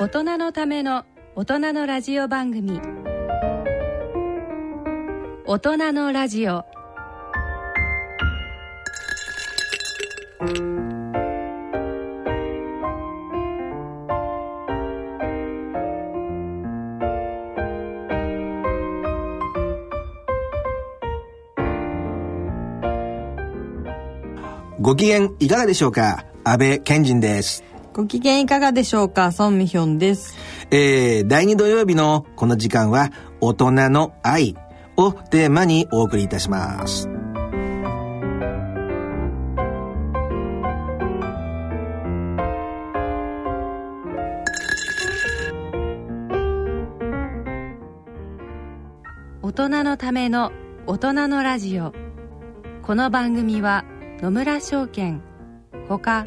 大人のための大人のラジオ番組。大人のラジオ。ご機嫌いかがでしょうか？安倍賢人です。ご機嫌いかがでしょうか？ソンミヒョンです。えー、第2土曜日のこの時間は大人の愛をテーマにお送りいたします。大人のための大人のラジオこの番組は野村証券ほか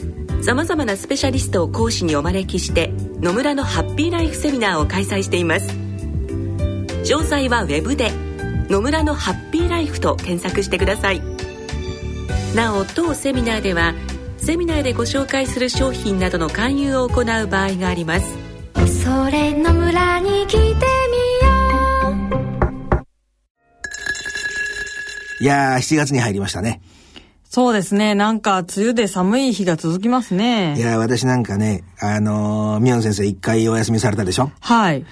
さまざまなスペシャリストを講師にお招きして野村のハッピーライフセミナーを開催しています。詳細はウェブで「野村のハッピーライフ」と検索してください。なお当セミナーではセミナーでご紹介する商品などの勧誘を行う場合があります。それ野村に来てみよう。いやー、7月に入りましたね。そうですね。なんか、梅雨で寒い日が続きますいね。やー、私なんかね、あのー、ミヨン先生一回お休みされたでしょ？はい。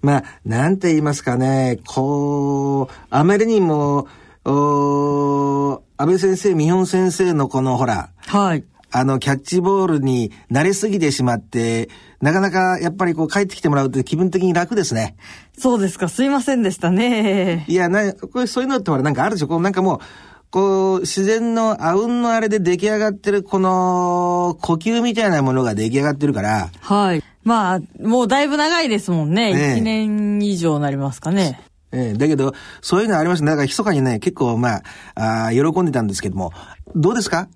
まあ、なんて言いますかね、こう、あまりにも、おー安倍先生、ミヨン先生のこのほら、はい。あの、キャッチボールに慣れすぎてしまって、なかなかやっぱりこう帰ってきてもらうと気分的に楽ですね。そうですか。すいませんでしたね。いや、な、これそういうのってほらなんかあるでしょ？こうなんかもう、こう、自然のあうんのあれで出来上がってるこの呼吸みたいなものが出来上がってるから、はい。まあ、もうだいぶ長いですもんね。ええ1年以上なりますかね。ええだけど、そういうのありますね。だから、密かにね、結構、まあ、あー喜んでたんですけども、どうですか？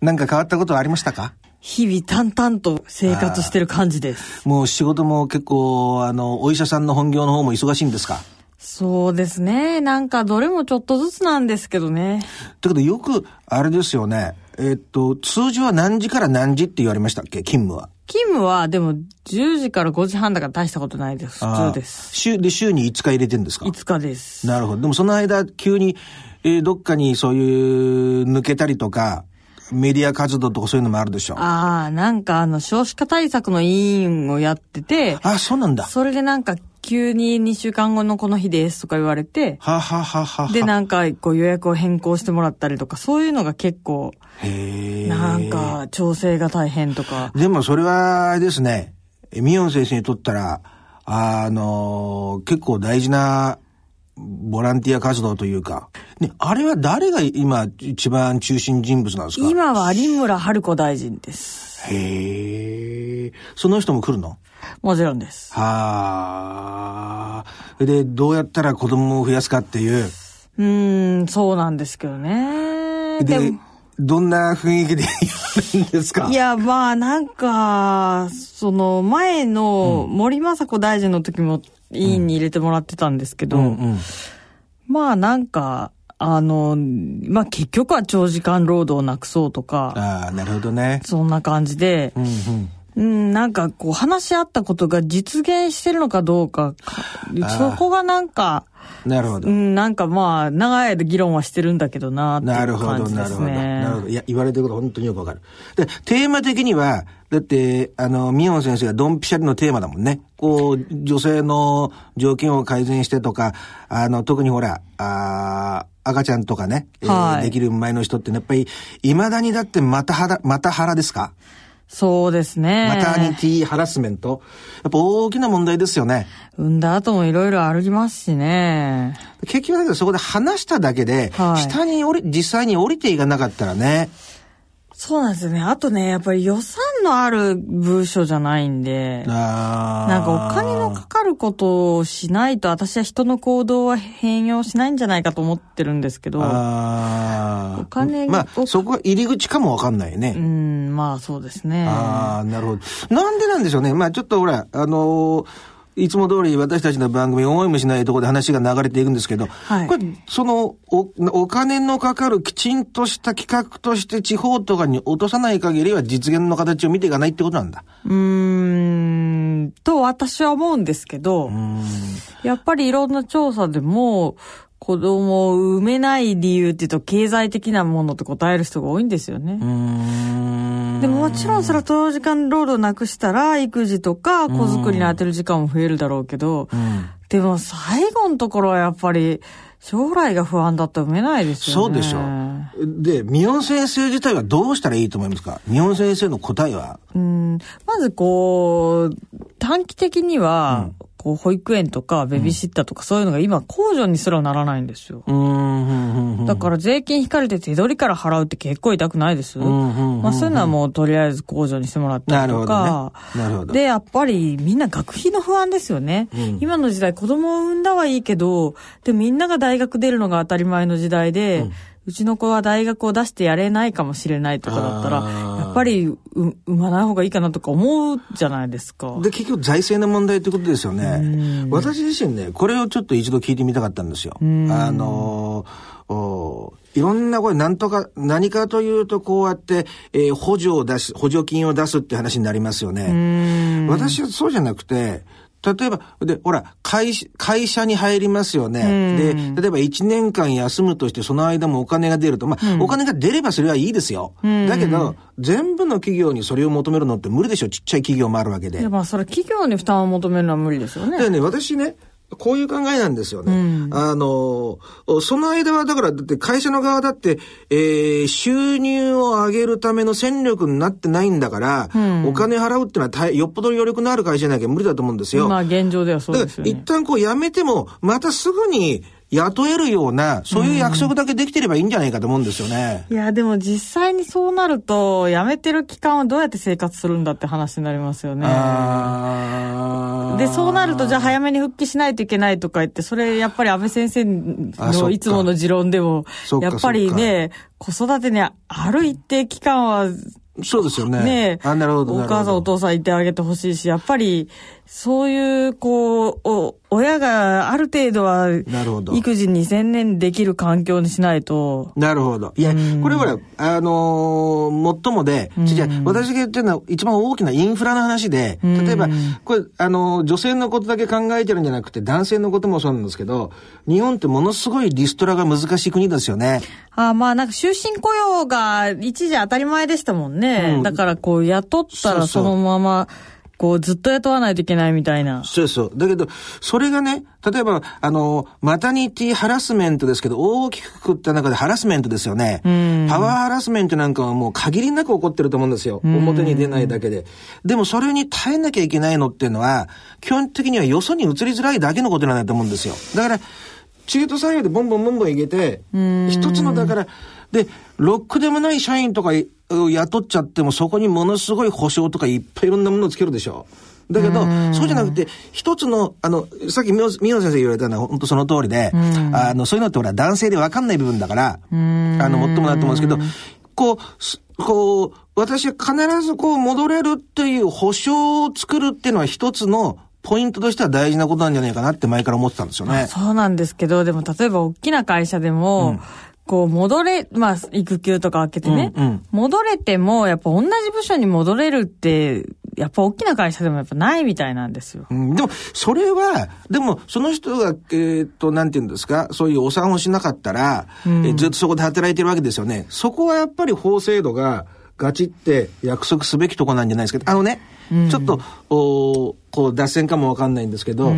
なんか変わったことはありましたか？日々淡々と生活してる感じです。もう仕事も結構、あの、お医者さんの本業の方も忙しいんですか？そうですね。なんか、どれもちょっとずつなんですけどね。だけど、よく、あれですよね。えっと、通常は何時から何時って言われましたっけ？勤務は。勤務は、でも、10時から5時半だから大したことないです。普通です。週、で、週に5日入れてんですか？5日です。なるほど。でもその間、急に、えーどっかにそういう、抜けたりとか、メディア活動とかそういうのもあるでしょ。あああ、なんかあの、少子化対策の委員をやってて、あ、そうなんだ。はそれでなんか急に2週間後のこの日ですとか言われて、はははは。で、なんかこう予約を変更してもらったりとか、そういうのが結構、へえ。なん。か調整が大変とか。でもそれは、ですね、えミヨン先生にとったら、あの結構大事な、ボランティア活動というか、ね、あれは誰が今一番中心人物なんですか？今は有村春子大臣です。へえ。その人も来るの？もちろんです。はあ。で、どうやったら子供を増やすかっていう。うーん、そうなんですけどね。で、でもどんな雰囲気で言われるんですか？いや、まあ、なんか、その、前の森雅子大臣の時も委員に入れてもらってたんですけど、うんうん。まあ、なんか、あの、まあ、結局は長時間労働をなくそうとか、ああ、なるほどね。そんな感じでう、んうん。うん、なんかこう話し合ったことが実現してるのかどうか、そこがなんか、なるほど。うん、なんかまあ、長い間議論はしてるんだけどなっていうなるほど、なるほど。なるほど。ね。いや、言われてること本当によくわかる。で、テーマ的には、だって、あの、ミヨン先生がドンピシャリのテーマだもんね。こう、女性の条件を改善してとか、あの、特にほら、あー赤ちゃんとかね、えーはいできる前の人ってね、やっぱり、未だにだってまたはら、また腹ですか？そうですね。マタニティハラスメント。やっぱ大きな問題ですよね。産んだ後もいろいろありますしね。結局だけどそこで話しただけで、はい下に降り、実際に降りていかなかったらね、そうなんですよね。あとね、やっぱり予算のある部署じゃないんで、なんかお金のかかることをしないと、私は人の行動は変容しないんじゃないかと思ってるんですけど、お金まあ、をそこは入り口かもわかんないね。うん、まあそうですね。ああ、なるほど。なんでなんでしょうね。まあちょっとほら、あのーいつも通り私たちの番組思いもしないところで話が流れていくんですけど、はいこれ、そのお、お金のかかるきちんとした企画として地方とかに落とさない限りは実現の形を見ていかないってことなんだ。うーん、と私は思うんですけど、やっぱりいろんな調査でも、子供を産めない理由っていうと経済的なものって答える人が多いんですよね。でももちろんそれは長時間労働なくしたら育児とか子作りに当てる時間も増えるだろうけど、うんでも最後のところはやっぱり将来が不安だと産めないですよね。そうでしょう。で、ミヨン先生自体はどうしたらいいと思いますか？ミヨン先生の答えは？うんまずこう、短期的には、こう保育園とかベビーシッターとかそういうのが今控除にすらならないんですよ。だから税金引かれて手取りから払うって結構痛くないです。んうんうんまあそういうのはもうとりあえず控除にしてもらったりとなるほどかね。。なるほど。で、やっぱりみんな学費の不安ですよね。うん今の時代子供を産んだはいいけど、でみんなが大学出るのが当たり前の時代で、うちの子は大学を出してやれないかもしれないとかだったら、っぱりう産まない方がいいかなとか思うじゃないですか。で、結局財政の問題ってことですよね。私自身ね、これをちょっと一度聞いてみたかったんですよ。あのーおいろんなこれ何とか、何かというとこうやって、えー補助を出す、補助金を出すって話になりますよね。私はそうじゃなくて、例えば、で、ほら、会社、会社に入りますよね。で、例えば1年間休むとして、その間もお金が出ると。まあ、お金が出ればそれはいいですよ。だけど、全部の企業にそれを求めるのって無理でしょ。ちっちゃい企業もあるわけで。いやまあそれ企業に負担を求めるのは無理ですよね。でね、私ね、こういう考えなんですよね。あの、その間は、だから、だって会社の側だって、えー収入を上げるための戦力になってないんだから、お金払うってのは大よっぽど余力のある会社じゃなきゃ無理だと思うんですよ。まあ現状ではそうですよね。一旦こう辞めても、またすぐに雇えるような、そういう約束だけできてればいいんじゃないかと思うんですよね。いや、でも実際にそうなると、辞めてる期間はどうやって生活するんだって話になりますよね。で、そうなると、じゃあ早めに復帰しないといけないとか言って、それやっぱり安倍先生のいつもの持論でもやっぱりね、子育てにある一定期間は、そうですよね。ねあ、なるほど。お母さんお父さんいてあげてほしいし、やっぱり、そういう、こう、お、親がある程度は、なるほど。育児に専念できる環境にしないと、なるほど。いや、これほら、あのー、もっともで、じゃあ私が言ってるのは一番大きなインフラの話で、例えば、これ、あのー、女性のことだけ考えてるんじゃなくて、男性のこともそうなんですけど、日本ってものすごいリストラが難しい国ですよね。ああまあなんか終身雇用が一時当たり前でしたもんね。うん。だからこう雇ったそうそらそうのまま、こうずっと雇わないといけないみたいな。そうそう。だけど、それがね、例えば、あの、マタニティハラスメントですけど、大きくくった中でハラスメントですよね。パワーハラスメントなんかはもう限りなく起こってると思うんですよ。表に出ないだけで。でもそれに耐えなきゃいけないのっていうのは、基本的にはよそに移りづらいだけのことなんだと思うんですよ。だから、中途採用でボンボンボンボンいけて、一つのだから、で、ロックでもない社員とかを雇っちゃっても、そこにものすごい保証とかいっぱいいろんなものをつけるでしょ。だけど、そうじゃなくて、一つの、あの、さっき宮野先生言われたのは本当その通りで、あの、そういうのってほら、男性で分かんない部分だから、あの、もっともだと思うんですけど、こう、すこう、私は必ずこう戻れるっていう保証を作るっていうのは一つのポイントとしては大事なことなんじゃないかなって前から思ってたんですよね。そうなんですけど、でも例えば大きな会社でも、こう戻れ、まあ育休とか開けてね、うんうん。戻れてもやっぱ同じ部署に戻れるって、やっぱ大きな会社でもやっぱないみたいなんですよ。うん。でも、それは、でも、その人が、えーっと、なんて言うんですか、そういうお産をしなかったら、えーずっとそこで働いてるわけですよね。そこはやっぱり法制度が、ガチって約束すべきとこなんじゃないですけど、あのね、ちょっと、おこう、脱線かもわかんないんですけど、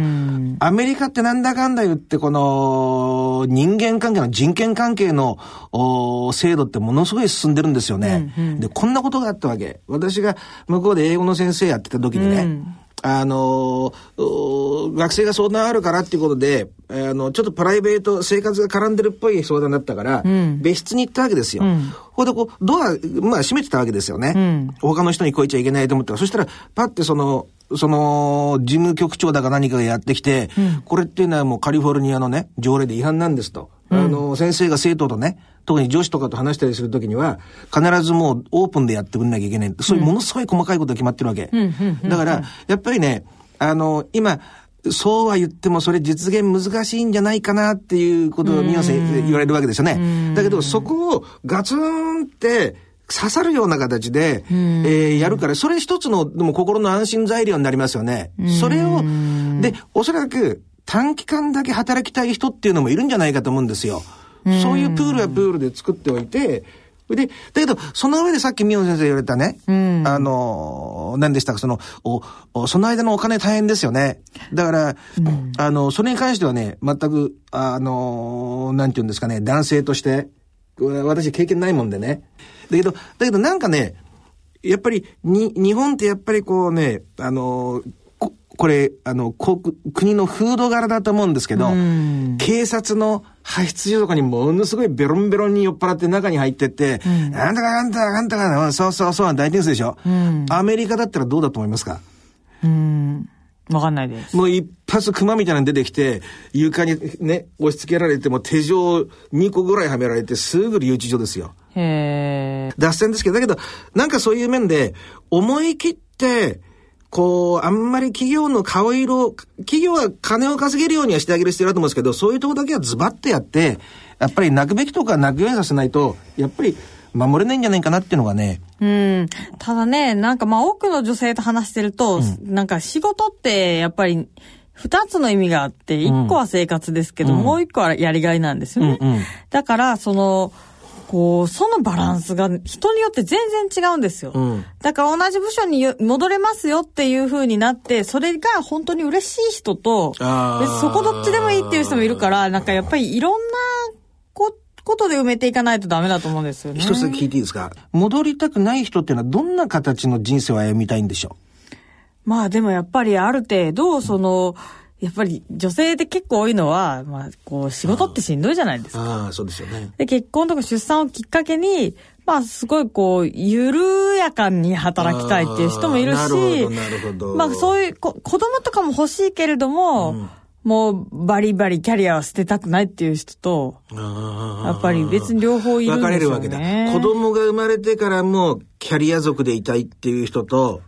アメリカってなんだかんだ言って、この、人間関係の人権関係の、お制度ってものすごい進んでるんですよね、で、こんなことがあったわけ。私が向こうで英語の先生やってた時にね、あの学生が相談あるからっていうことで、あの、ちょっとプライベート、生活が絡んでるっぽい相談だったから、うん、別室に行ったわけですよ。うん、こでこう、ドア、まあ閉めてたわけですよね。うん、他の人に来いちゃいけないと思ったら、そしたら、パッてその、その、事務局長だか何かがやってきて、これっていうのはもうカリフォルニアのね、条例で違反なんですと。あの、先生が生徒とね、特に女子とかと話したりするときには、必ずもうオープンでやってくんなきゃいけない。そういうものすごい細かいことが決まってるわけ。だから、やっぱりね、あの、今、そうは言ってもそれ実現難しいんじゃないかなっていうことを宮瀬言われるわけですよね。だけどそこをガツンって刺さるような形で、えー、やるから、それ一つのでも心の安心材料になりますよね。それを、で、おそらく短期間だけ働きたい人っていうのもいるんじゃないかと思うんですよ。そういうプールはプールで作っておいて、で、だけど、その上でさっき宮野先生言われたね、うん、あの、何でしたか、その、お、その間のお金大変ですよね。だから、うん、あの、それに関してはね、全く、あの、なんて言うんですかね、男性として、私経験ないもんでね。だけど、だけどなんかね、やっぱり、に、日本ってやっぱりこうね、あの、これ、あの、国の風土柄だと思うんですけど、警察の派出所とかにものすごいベロンベロンに酔っ払って中に入ってって、うん、あんたかあんたかあんたか、そうそうそう、大ニュースでしょ、うん、アメリカだったらどうだと思いますか？うん。わかんないです。もう一発熊みたいなの出てきて、床にね、押し付けられても手錠2個ぐらいはめられて、すぐ留置所ですよ。へ脱線ですけど、だけど、なんかそういう面で、思い切って、こう、あんまり企業の顔色、企業は金を稼げるようにはしてあげる必要だと思うんですけど、そういうとこだけはズバッとやって、やっぱり泣くべきとか泣くようにさせないと、やっぱり守れないんじゃないかなっていうのがね。うん。ただね、なんかまあ多くの女性と話してると、うん、なんか仕事ってやっぱり、二つの意味があって、一個は生活ですけど、うん、もう一個はやりがいなんですよね。うんうん、だから、その、こう、そのバランスが人によって全然違うんですよ。うん、だから同じ部署に戻れますよっていう風になって、それが本当に嬉しい人と、そこどっちでもいいっていう人もいるから、なんかやっぱりいろんなこことで埋めていかないとダメだと思うんですよね。一つ聞いていいですか？戻りたくない人っていうのはどんな形の人生を歩みたいんでしょう？まあでもやっぱりある程度、その、うんやっぱり女性で結構多いのは、まあ、こう、仕事ってしんどいじゃないですか。ああ、そうですよね。で、結婚とか出産をきっかけに、まあ、すごいこう、緩やかに働きたいっていう人もいるし、なるほど、なるほど。まあ、そういうこ、子供とかも欲しいけれども、うんもうバリバリキャリアは捨てたくないっていう人と、やっぱり別に両方いるんですよね。分かれるわけだ。子供が生まれてからもキャリア族でいたいっていう人と、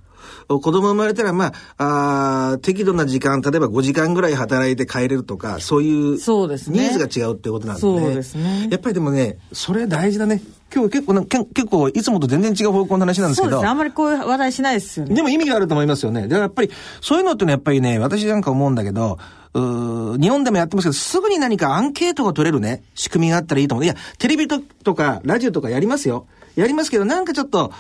子供生まれたら、まあ、あ適度な時間、例えば5時間ぐらい働いて帰れるとか、そういうニーズが違うっていうことなんでね。そうですね。やっぱりでもね、それ大事だね。今日結構結構いつもと全然違う方向の話なんですけど。そうですね。あんまりこういう話題しないですよね。でも意味があると思いますよね。だからやっぱり、そういうのってのはやっぱりね、私なんか思うんだけど、う日本でもやってますけど、すぐに何かアンケートが取れるね、仕組みがあったらいいと思う。いや、テレビととか、ラジオとかやりますよ。やりますけど、なんかちょっと、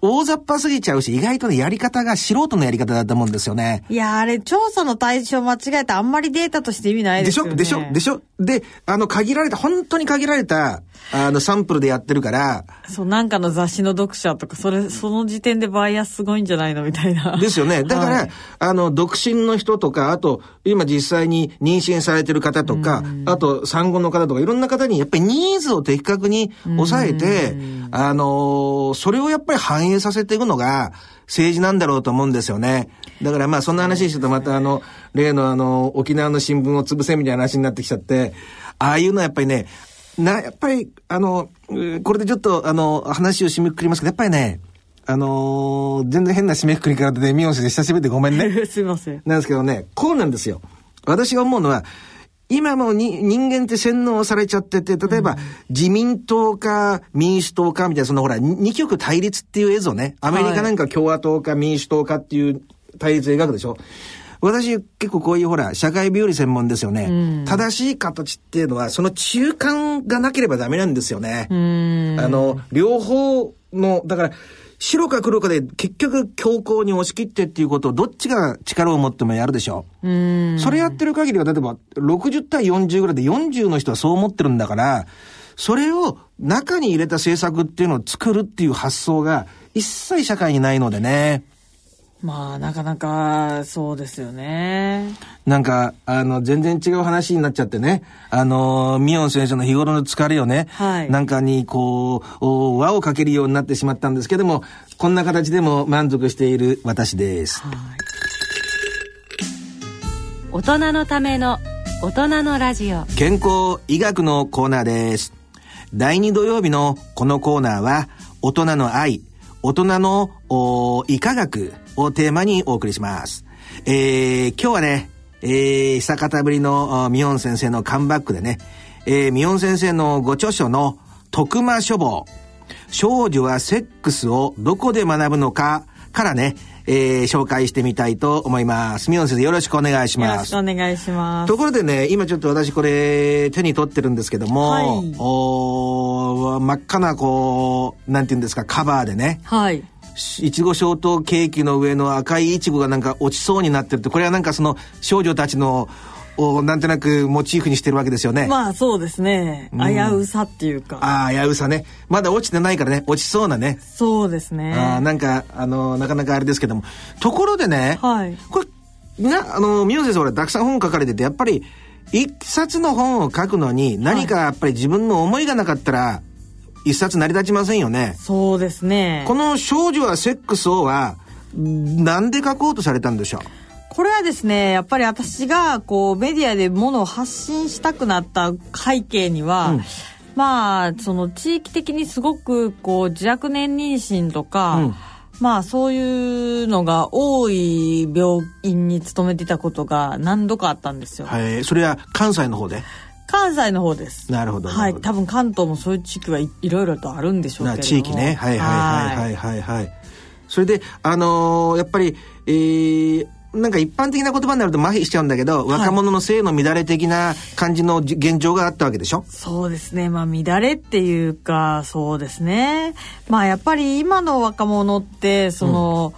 大雑把すぎちゃうし、意外とね、やり方が素人のやり方だと思うんですよね。いや、あれ、調査の対象間違えたあんまりデータとして意味ないですよね。でしょ？でしょ？でしょ？で、あの、限られた、本当に限られた、あの、サンプルでやってるから。そう、なんかの雑誌の読者とか、それ、その時点でバイアスすごいんじゃないのみたいな。ですよね。だから、はい、あの、独身の人とか、あと、今実際に妊娠されてる方とか、あと、産後の方とか、いろんな方に、やっぱりニーズを的確に抑えて、あの、それをやっぱり反映させていくのが、政治なんだろうと思うんですよね。だからまあそんな話してるとまたあの、例のあの、沖縄の新聞を潰せみたいな話になってきちゃって、ああいうのはやっぱりね、な、やっぱり、あの、これでちょっとあの、話を締めくくりますけど、やっぱりね、あのー、全然変な締めくくり方で、ミヨン先生久しぶりでごめんね。すいません。なんですけどね、こうなんですよ。私が思うのは、今もに人間って洗脳されちゃってて、例えば、自民党か民主党かみたいな、そのほら、二極対立っていう映像ね。アメリカなんか共和党か民主党かっていう対立を描くでしょ。私結構こういうほら、社会病理専門ですよね。うん正しい形っていうのは、その中間がなければダメなんですよね。うん。あの、両方の、だから、白か黒かで結局強硬に押し切ってっていうことをどっちが力を持ってもやるでしょ。うん。それやってる限りは、例えば60対40ぐらいで40の人はそう思ってるんだから、それを中に入れた政策っていうのを作るっていう発想が一切社会にないのでね。まあ、なかなか、そうですよね。なんか、あの、全然違う話になっちゃってね。あの、ミヨン先生の日頃の疲れをね、はいなんかにこう、お輪をかけるようになってしまったんですけども、こんな形でも満足している私です。はい。大人のための大人のラジオ健康医学のコーナーです。第2土曜日のこのコーナーは、大人の愛、大人のお医科学をテーマにお送りします。えー、今日はね、えー、久方ぶりのおミヨン先生のカムバックでね、えー、ミヨン先生のご著書の徳間書房、少女はセックスをどこで学ぶのかからね、えー、紹介してみたいと思います。ミヨン先生よろしくお願いしよろますしく。お願いします。ところでね、今ちょっと私これ手に取ってるんですけども、はいおー真っ赤なこう、なんていうんですか、カバーでね、はい。いちご小糖ケーキの上の赤いいちごがなんか落ちそうになってるって、これはなんかその少女たちの、おなんとなくモチーフにしてるわけですよね。まあ、そうですね。ん危うさっていうか。ああ、やうさね。まだ落ちてないからね、落ちそうなね。そうですね。あーなんか、あの、なかなかあれですけども。ところでね、はい。これ、な、あの、宮野先生、ほら、たくさん本書かれてて、やっぱり、一冊の本を書くのに、何かやっぱり自分の思いがなかったら、一冊成り立ちませんよね。そうですね。この少女はセックスをは、なんで書こうとされたんでしょう？これはですね、やっぱり私が、こう、メディアでものを発信したくなった背景には、うんまあ、その地域的にすごく、こう、自若年妊娠とか、うんまあ、そういうのが多い病院に勤めていたことが何度かあったんですよ。はい。それは関西の方で？関西の方です。なるほど。はない多分関東もそういう地域はい、いろいろとあるんでしょうけれども。な地域ね。はいはいはいはいはいはい。それで、あのーやっぱり、えー、なんか一般的な言葉になると麻痺しちゃうんだけど、若者の性の乱れ的な感じのじ現状があったわけでしょ？そうですね。まあ、乱れっていうか、そうですね。まあ、やっぱり今の若者って、その、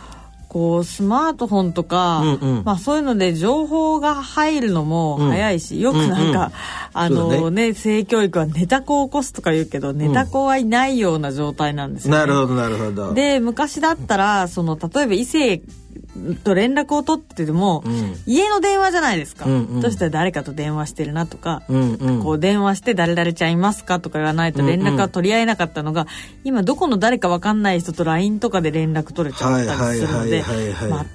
こう、スマートフォンとか、うんうん。まあ、そういうので情報が入るのも早いし、よくなんか、うんうん。あのね、性教育はネタ子を起こすとか言うけど、ネタ子はいないような状態なんですよね。なるほどなるほど。で、昔だったら、その、例えば異性と連絡を取ってても、うん家の電話じゃないですか。うんうんそしたら誰かと電話してるなとか、うんうん。こう電話して誰々ちゃんいますかとか言わないと連絡が取り合えなかったのが、今どこの誰かわかんない人と LINE とかで連絡取れちゃったりするので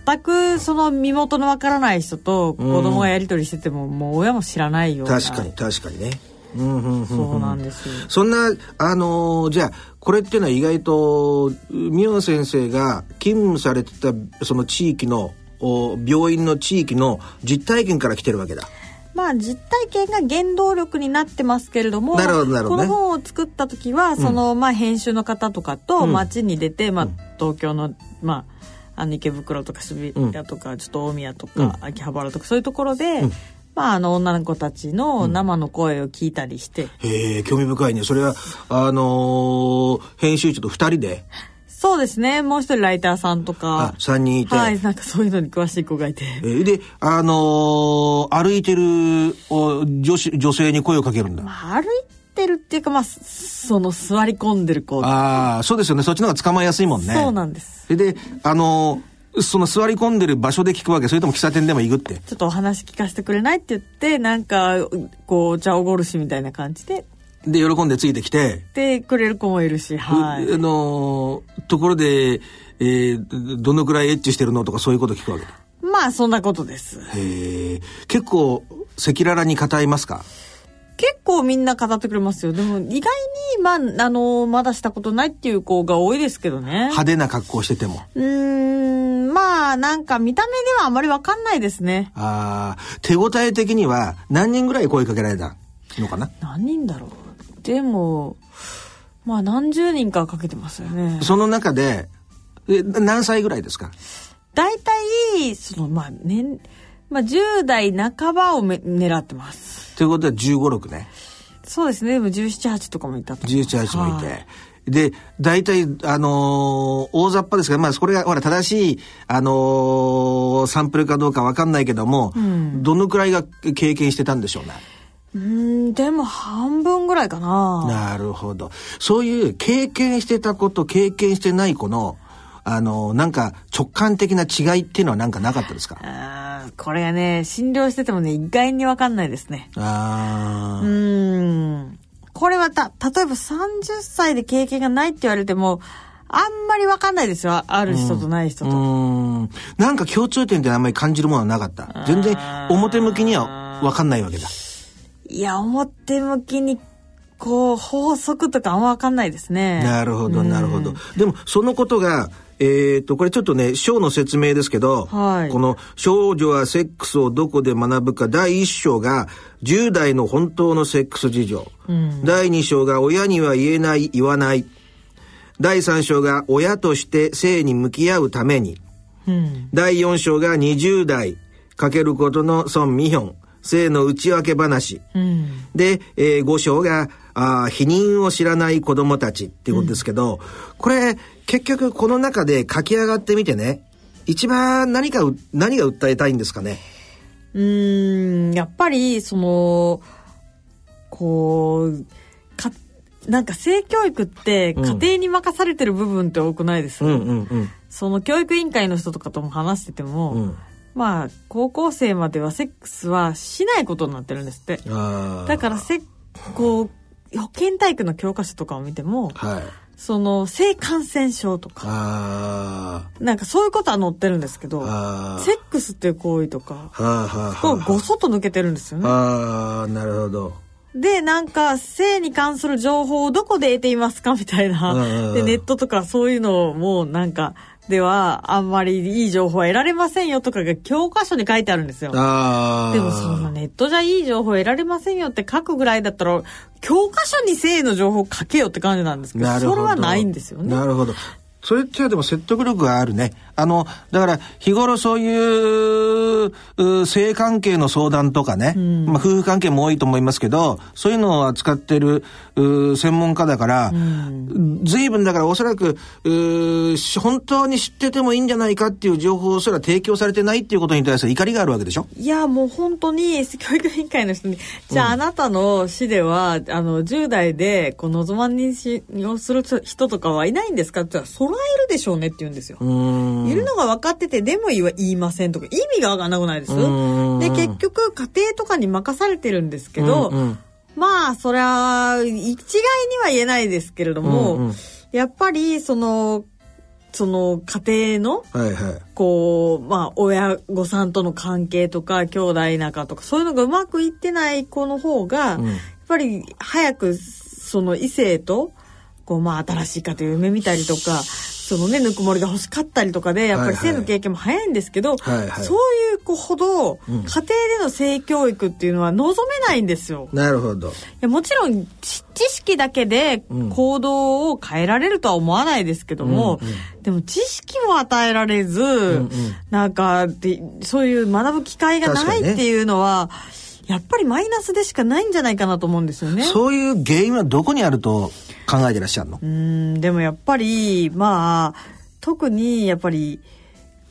全くその身元のわからない人と子供がやり取りしてても、もう親も知らないような。確かに確かにね。うんうんうんうんそうなんですよ。そんな、あのーじゃあ、これっていうのは意外と、ミヨン先生が勤務されてた、その地域の、お病院の地域の実体験から来てるわけだ。まあ実体験が原動力になってますけれども、なるほどなるほどね。この本を作った時は、その、まあ編集の方とかとうん。街に出て、まあ東京の、まあ、あの池袋とか渋谷とか、ちょっと大宮とか、秋葉原とかそういうところで、まああの女の子たちの生の声を聞いたりして、へえ、興味深いね。それは、あのー編集長と二人で、そうですね、もう一人ライターさんとあか、、三人いて、はい、なんかそういうのに詳しい子がいて。えーで、あのー歩いてるお女子、女性に声をかけるんだ。まあ、歩いてるっていうか、まあ、その座り込んでる子。ああ、そうですよね。そっちの方が捕まえやすいもんね。そうなんです。で、あのーその座り込んでる場所で聞くわけそれとも喫茶店でも行くって。ちょっとお話聞かせてくれないって言って、なんか、こう、お茶おごるしみたいな感じで、で、喜んでついてきて、でくれる子もいるし、はい。うあのーところで、えーどのくらいエッチしてるのとかそういうこと聞くわけだ。まあ、そんなことです。へえ。結構、赤裸々に語りますか？結構みんな語ってくれますよ。でも、意外に、まあ、あの、まだしたことないっていう子が多いですけどね。派手な格好してても。うーん、まあ、なんか見た目ではあまりわかんないですね。ああ、手応え的には何人ぐらい声かけられたのかな？何人だろう。でも、まあ、何十人かかけてますよね。その中で、え何歳ぐらいですか？大体、その、まあ、年、まあ、10代半ばをめ狙ってます。ということは15、6ね。そうですね。でも17、8とかもいたと思います。17、8もいて。はいで、大体、あのー大雑把ですが、まあ、これが、ほら、正しい、あのーサンプルかどうかわかんないけども、どのくらいが経験してたんでしょうね。うーん、でも半分ぐらいかな。なるほど。そういう経験してた子と経験してない子の、あのーなんか直感的な違いっていうのはなんかなかったですか？あーこれがね、診療しててもね、意外にわかんないですね。うあー。ーん。これはた、例えば30歳で経験がないって言われても、あんまりわかんないですよ。ある人とない人うと。ーん。なんか共通点ってあんまり感じるものはなかった。全然表向きにはわかんないわけだ。いや、表向きに、こう、法則とかあんまわかんないですね。なるほど、なるほど。でも、そのことが、えっ、と、これちょっとね、章の説明ですけど、はいこの、少女はセックスをどこで学ぶか、第一章が、10代の本当のセックス事情。第二章が、親には言えない、言わない。第三章が、親として性に向き合うために。うん。第4章が20代、かけることの孫ミヒョン、性の内訳話。うん。で、えー5章が、あー否認を知らない子供たちっていうことですけど、これ、結局この中で書き上がってみてね、一番何かう、何が訴えたいんですかね？うーん、やっぱり、その、こう、か、なんか性教育って家庭に任されてる部分って多くないです、うんうんうん。その教育委員会の人とかとも話してても、うんまあ、高校生まではセックスはしないことになってるんですって。だからせ、こう、保健体育の教科書とかを見ても、はい。その、性感染症とか、あなんかそういうことは載ってるんですけーど。セックスっていう行為とか、こうごそっと抜けてるんですよね。あなるほど。で、なんか、性に関する情報をどこで得ていますかみたいな。んで、ネットとかそういうのも、なんか、では、あんまりいい情報は得られませんよとかが教科書に書いてあるんですよ。ああ。でもそんなネットじゃいい情報得られませんよって書くぐらいだったら、教科書に性の情報書けよって感じなんですけど。それはないんですよね。なるほど。それってでも説得力があるね。あの、だから日頃そういう、う性関係の相談とかね、まあ夫婦関係も多いと思いますけど、そういうのを扱ってるう専門家だから、随分だからおそらく、本当に知っててもいいんじゃないかっていう情報すら提供されてないっていうことに対する怒りがあるわけでしょ？いや、もう本当に、教育委員会の人に、じゃああなたの市では、あの、10代で、こう、望まん妊娠をする人とかはいないんですか？って言ったら、そらいるでしょうねって言うんですよ。いるのが分かってて、でも言いませんとか、意味がわかんなくないです？うん。で、結局、家庭とかに任されてるんですけど、うんうんまあ、それは、一概には言えないですけれども、うんうんやっぱり、その、その家庭の、はいはい。こう、まあ、親御さんとの関係とか、兄弟仲とか、そういうのがうまくいってない子の方が、うんやっぱり早く、その異性と、こう、まあ、新しい家庭を夢見たりとか、そのね、ぬくもりが欲しかったりとかで、やっぱり性の経験も早いんですけど、はいはい。そういう子ほど、家庭での性教育っていうのは望めないんですよ。なるほど。いやもちろん知知識だけでうん。行動を変えられるとは思わないですけども、でも知識も与えられず、なんかでそういう学ぶ機会がないっていうのは、やっぱりマイナスでしかないんじゃないかなと思うんですよね。そういう原因はどこにあると考えてらっしゃるの？うーん。でもやっぱりまあ特にやっぱり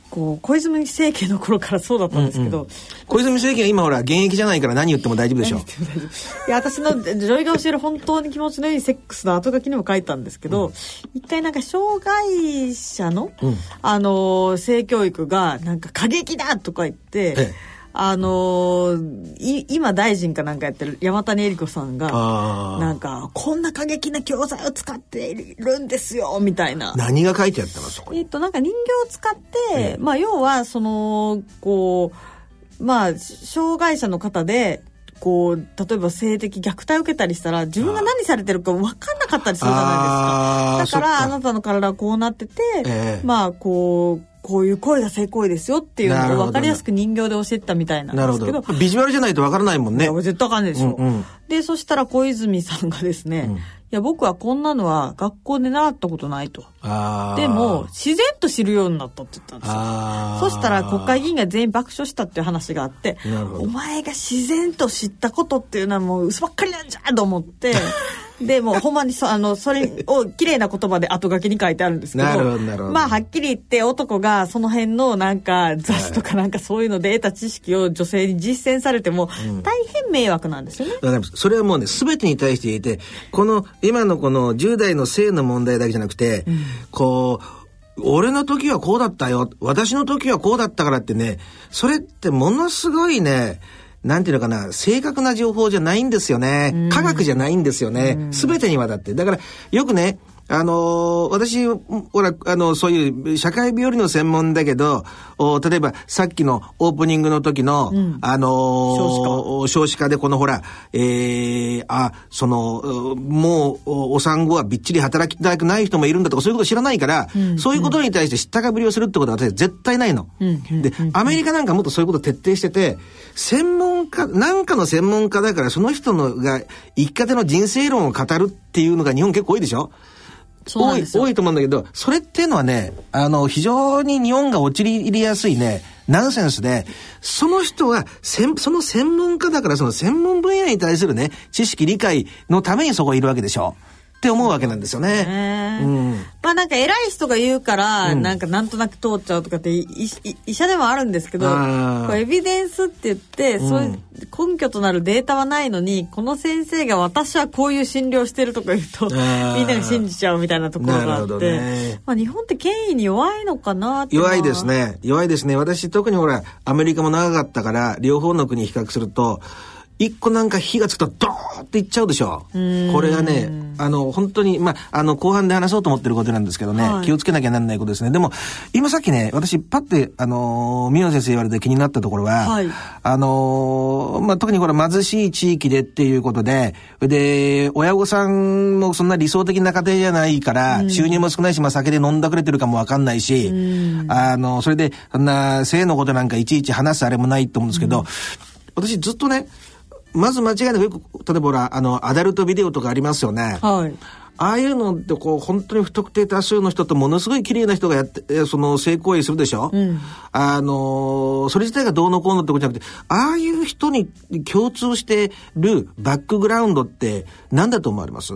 こう小泉政権の頃からそうだったんですけど、小泉政権は今ほら現役じゃないから何言っても大丈夫でしょ？いや、私の女医が教える本当に気持ちのいいセックスの後書きにも書いたんですけど、一回なんか障害者の、うん。あの、性教育がなんか過激だとか言って、ええあのい今大臣かなんかやってる山谷恵理子さんが、あなんか、こんな過激な教材を使っているんですよ、みたいな。何が書いてあったのそこに？えっと、なんか人形を使って、ええまあ、要は、その、こう、まあ、障害者の方で、こう、例えば性的虐待を受けたりしたら、自分が何されてるか分かんなかったりするじゃないですか。だから、あなたの体はこうなってて、ええまあ、こう、こういう声が性行為ですよっていうのを分かりやすく人形で教えてたみたいなんなるほですけど。ど。ビジュアルじゃないとわからないもんね。絶対わかんないでしょ。うんうんで、そしたら小泉さんがですね、うんいや、僕はこんなのは学校で習ったことないと。でも、自然と知るようになったって言ったんですよ。そしたら国会議員が全員爆笑したっていう話があってお前が自然と知ったことっていうのはもう嘘ばっかりなんじゃと思って でもうほんまにそあのそれを綺麗な言葉で後書きに書いてあるんですけどまあはっきり言って男がその辺のなんか雑誌とかなんかそういうので得た知識を女性に実践されても大変迷惑なんですよね。わかりますそれはもうね、すべてに対して言えて、この、今のこの10代の性の問題だけじゃなくて、こう、俺の時はこうだったよ。私の時はこうだったからってね、それってものすごいね、なんていうのかな、正確な情報じゃないんですよね。科学じゃないんですよね。すべてにわたって。だから、よくね、あのー私、ほら、あの、そういう社会病理の専門だけど、お例えばさっきのオープニングの時の、あのー少少子化でこのほら、えー、あ、その、うもうおお産後はびっちり働きたくない人もいるんだとかそういうこと知らないから、そういうことに対して知ったかぶりをするってことは私は絶対ないの。で、アメリカなんかもっとそういうこと徹底してて、専門家、なんかの専門家だからその人のが一家での人生論を語るっていうのが日本結構多いでしょ多い多いと思うんだけど、それっていうのはね、あの、非常に日本が陥りやすいね、ナンセンスで、その人は、その専門家だから、その専門分野に対するね、知識理解のためにそこにいるわけでしょ。って思うわけなんですよね。ねうん。まあなんか偉い人が言うから、なんかなんとなく通っちゃうとかって医者でもあるんですけどこうエビデンスって言って、そういう根拠となるデータはないのにこの先生が私はこういう診療してるとか言うとみんなが信じちゃうみたいなところがあって、ねまあ、日本って権威に弱いのかなって弱いです。ね。弱いですね。私、特にほら、アメリカも長かったから、両方の国比較すると、一個なんか火がつくとドーンっていっちゃうでしょ。これがね、あの、本当に、まあ、あの、後半で話そうと思ってることなんですけどね、はい気をつけなきゃなんないことですね。でも、今さっきね、私、パッて、あのー、宮野先生言われて気になったところは、はいあのーまあ、特にこれ貧しい地域でっていうことで、で、親御さんもそんな理想的な家庭じゃないから、収入も少ないし、まあ、酒で飲んだくれてるかもわかんないし、あの、それで、そんな、性のことなんかいちいち話すあれもないと思うんですけど、私ずっとね、まず間違いなくよく、例えばほら、あの、アダルトビデオとかありますよね。はい。ああいうのってこう本当に不特定多数の人とものすごい綺麗な人がやって、えーその性行為するでしょ、あのーそれ自体がどうのこうのってことじゃなくて、ああいう人に共通してるバックグラウンドって何だと思われます？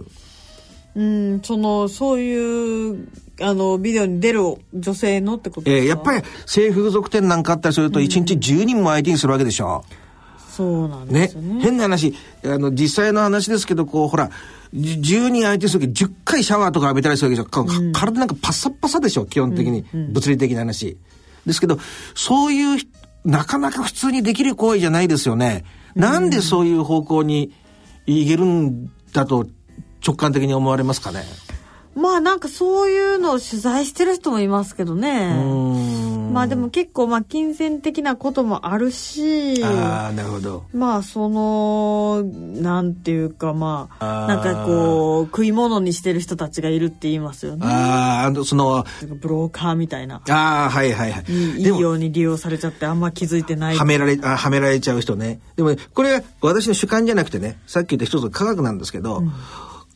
うん、その、そういう、あの、ビデオに出る女性のってことえですか？ーやっぱり性風俗店なんかあったりすると1日10人も相手にするわけでしょ、そうなんでねすよね。変な話、あの、実際の話ですけど、こう、ほら、じ10人相手するとき10回シャワーとか浴びたりするわけでしょ。か体なんかパッサッパサでしょ、基本的に。物理的な話。ですけど、そういうひ、なかなか普通にできる行為じゃないですよね。なんでそういう方向にいけるんだと直感的に思われますかね？まあなんかそういうのを取材してる人もいますけどね。まあでも結構まあ金銭的なこともあるし、ああ、なるほど。まあその、なんていうかまあ、あーなんかこう、食い物にしてる人たちがいるって言いますよね。ああ、その、ブローカーみたいな。ああ、はいはいはい。いいように利用されちゃってあんま気づいてない。はめられ、あ、はめられちゃう人ね。でもね、これは私の主観じゃなくてね、さっき言った一つの科学なんですけど、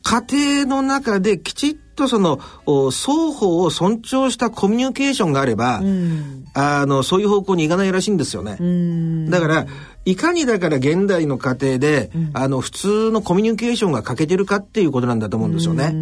家庭の中できちっとその、お双方を尊重したコミュニケーションがあれば、あの、そういう方向に行かないらしいんですよね。だから、いかにだから現代の家庭で、あの、普通のコミュニケーションが欠けてるかっていうことなんだと思うんですよね。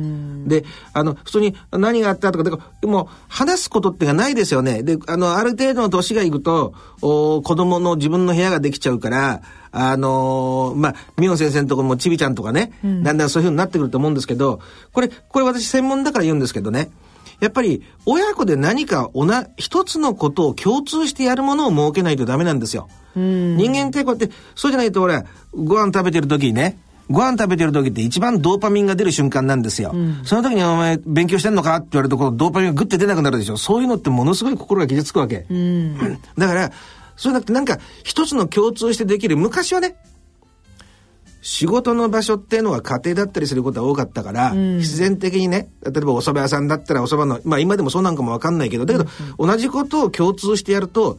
で、あの、普通に何があったとか、だからもう話すことってがないですよね。で、あの、ある程度の年がいくと、お子供の自分の部屋ができちゃうから、あのーまあ、みお先生のところもちびちゃんとかね、だんだんそういうふうになってくると思うんですけど、これ、これ私専門だから言うんですけどね、やっぱり親子で何かおな、一つのことを共通してやるものを設けないとダメなんですよ。人間ってこうやって、そうじゃないと俺、ご飯食べてる時にね、ご飯食べてる時って一番ドーパミンが出る瞬間なんですよ。その時にお前勉強してんのかって言われるとこのドーパミンがグッて出なくなるでしょ。そういうのってものすごい心が傷つくわけ。だから、そうじゃなくてなんか一つの共通してできる、昔はね、仕事の場所っていうのは家庭だったりすることが多かったから、必然的にね、例えばお蕎麦屋さんだったらお蕎麦の、まあ今でもそうなんかもわかんないけど、だけど、同じことを共通してやると、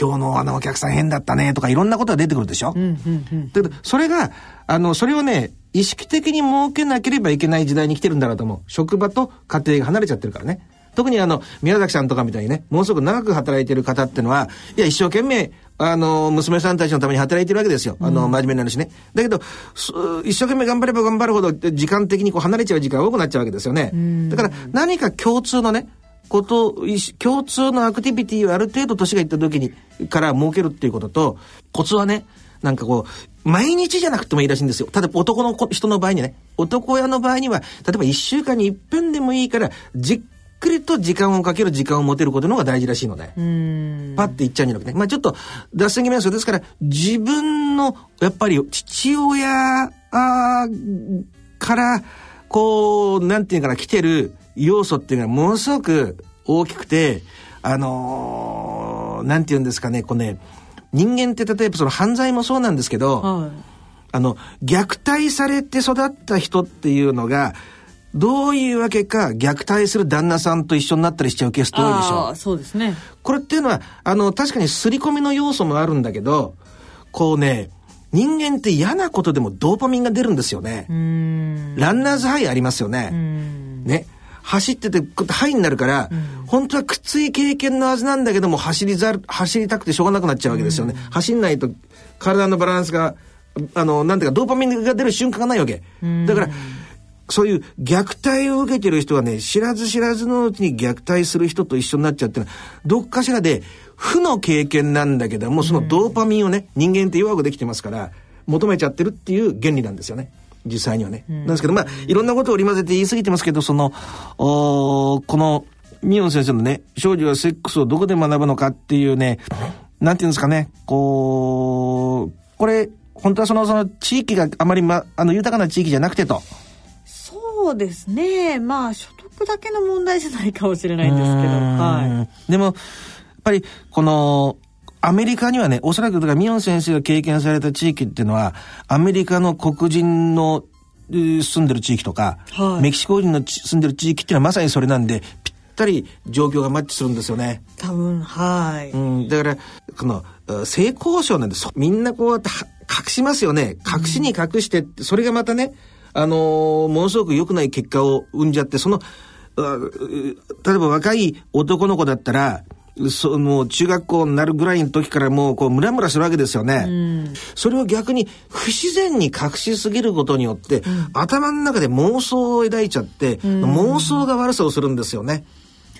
今日のあのお客さん変だったねとかいろんなことが出てくるでしょ、うんうんうん。だけど、それが、あの、それをね、意識的に設けなければいけない時代に来てるんだろうと思う。職場と家庭が離れちゃってるからね。特にあの、宮崎さんとかみたいにね、ものすごく長く働いてる方ってのは、いや、一生懸命、あの、娘さんたちのために働いてるわけですよ。あの、真面目になるしね。だけど、そ一生懸命頑張れば頑張るほど、時間的にこう離れちゃう時間が多くなっちゃうわけですよね。だから、何か共通のね、こと、共通のアクティビティをある程度年がいった時に、から設けるっていうことと、コツはね、なんかこう、毎日じゃなくてもいいらしいんですよ。ただ男の子人の場合にね、男親の場合には、例えば一週間に一分でもいいから、じっくりと時間をかける時間を持てることの方が大事らしいので。うん。パッていっちゃうんじゃなくてね。まあちょっと脱線気味なんですよ。ですから、自分の、やっぱり父親から、こう、なんていうかな、来てる要素っていうのはものすごく大きくて、あのーなんていうんですかね、こうね、人間って例えばその犯罪もそうなんですけど、はい。あの、虐待されて育った人っていうのが、どういうわけか虐待する旦那さんと一緒になったりしちゃうケースって多いでしょあ。あ、そうですね。これっていうのは、あの、確かに刷り込みの要素もあるんだけど、こうね、人間って嫌なことでもドーパミンが出るんですよね。うん。ランナーズハイありますようね。ん。ね。走ってて、ハイになるから、本当はきつい経験のはずなんだけども、走りざる、走りたくてしょうがなくなっちゃうわけですよね。走んないと、体のバランスが、あの、なんていうか、ドーパミンが出る瞬間がないわけ。だから、そういう虐待を受けてる人はね、知らず知らずのうちに虐待する人と一緒になっちゃうってどっかしらで負の経験なんだけども、そのドーパミンをね、人間って弱くできてますから、求めちゃってるっていう原理なんですよね。実際にはね。なんですけど、まあ、いろんなことを織り交ぜて言い過ぎてますけど、その、おーこの、ミヨン先生のね、少女はセックスをどこで学ぶのかっていうね、なんていうんですかね、こう、これ、本当はその、その地域があまりま、あの、豊かな地域じゃなくてと。そうですね。まあ、所得だけの問題じゃないかもしれないんですけど。はい。でも、やっぱり、この、アメリカにはね、おそらく、だからミヨン先生が経験された地域っていうのは、アメリカの黒人のえー住んでる地域とか、はいメキシコ人のち住んでる地域っていうのはまさにそれなんで、ぴったり状況がマッチするんですよね。い。多分、はい。うん、だから、この、あ性交渉なんで、そみんなこうやっては隠しますよね。隠しに隠してって、それがまたね、あのーものすごく良くない結果を生んじゃって、その、例えば若い男の子だったら、その中学校になるぐらいの時からもうこうムラムラするわけですよね。それを逆に不自然に隠しすぎることによって、頭の中で妄想を抱いちゃって、妄想が悪さをするんですよね。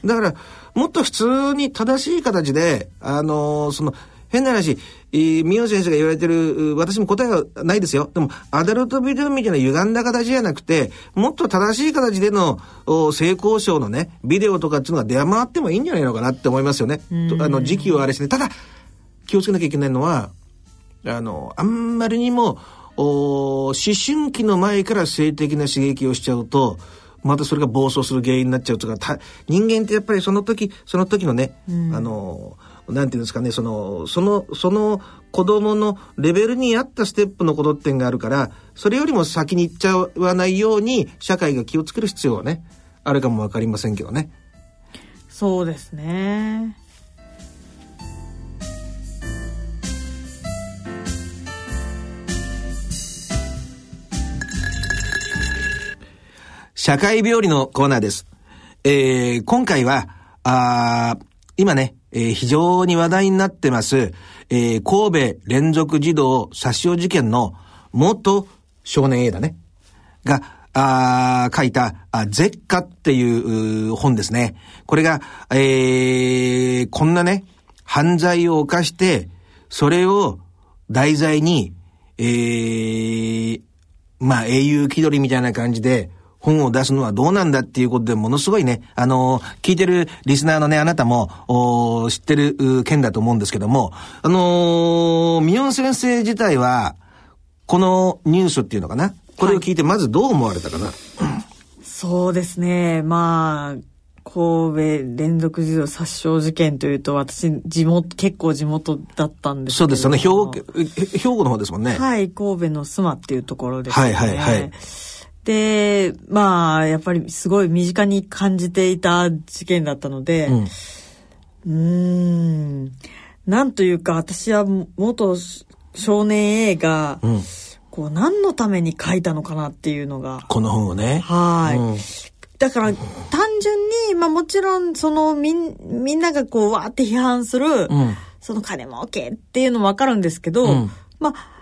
だから、もっと普通に正しい形で、あのーその、変な話、えー、宮尾先生が言われてる、う私も答えがないですよ。でも、アダルトビデオみたいな歪んだ形じゃなくて、もっと正しい形での、お性交渉のね、ビデオとかっていうのが出回ってもいいんじゃないのかなって思いますよね。とあの、時期をあれしてね。ただ、気をつけなきゃいけないのは、あの、あんまりにも、お思春期の前から性的な刺激をしちゃうと、またそれが暴走する原因になっちゃうとか、た人間ってやっぱりその時、その時のね、あの、なんていうんですかね、その、その、その子供のレベルに合ったステップのことってんがあるから、それよりも先に行っちゃわないように、社会が気をつける必要はね、あるかもわかりませんけどね。そうですね。社会病理のコーナーです。えー、今回は、あー今ね、えー非常に話題になってます、えー神戸連続児童殺傷事件の元少年 A だね。が、あ書いた、あ絶火っていう本ですね。これが、えーこんなね、犯罪を犯して、それを題材に、えーまあ、英雄気取りみたいな感じで、本を出すのはどうなんだっていうことでものすごいね、あのー聞いてるリスナーのね、あなたも、おー知ってるう件だと思うんですけども、あのー、ミヨン先生自体は、このニュースっていうのかな？これを聞いてまずどう思われたかな、そうですね。まあ、神戸連続児童殺傷事件というと、私、地元、結構地元だったんですけどそうですよね。兵庫、え兵庫の方ですもんね。はい、神戸の須磨っていうところですね。はいはいはいで、まあ、やっぱりすごい身近に感じていた事件だったので、うんん。なんというか、私は元少年 A が、うん。こう、何のために書いたのかなっていうのが。この本をね。はい。うんだから、単純に、まあもちろん、その、みん、みんながこう、わーって批判する、うん。その金儲けっていうのもわかるんですけど、うんまあ、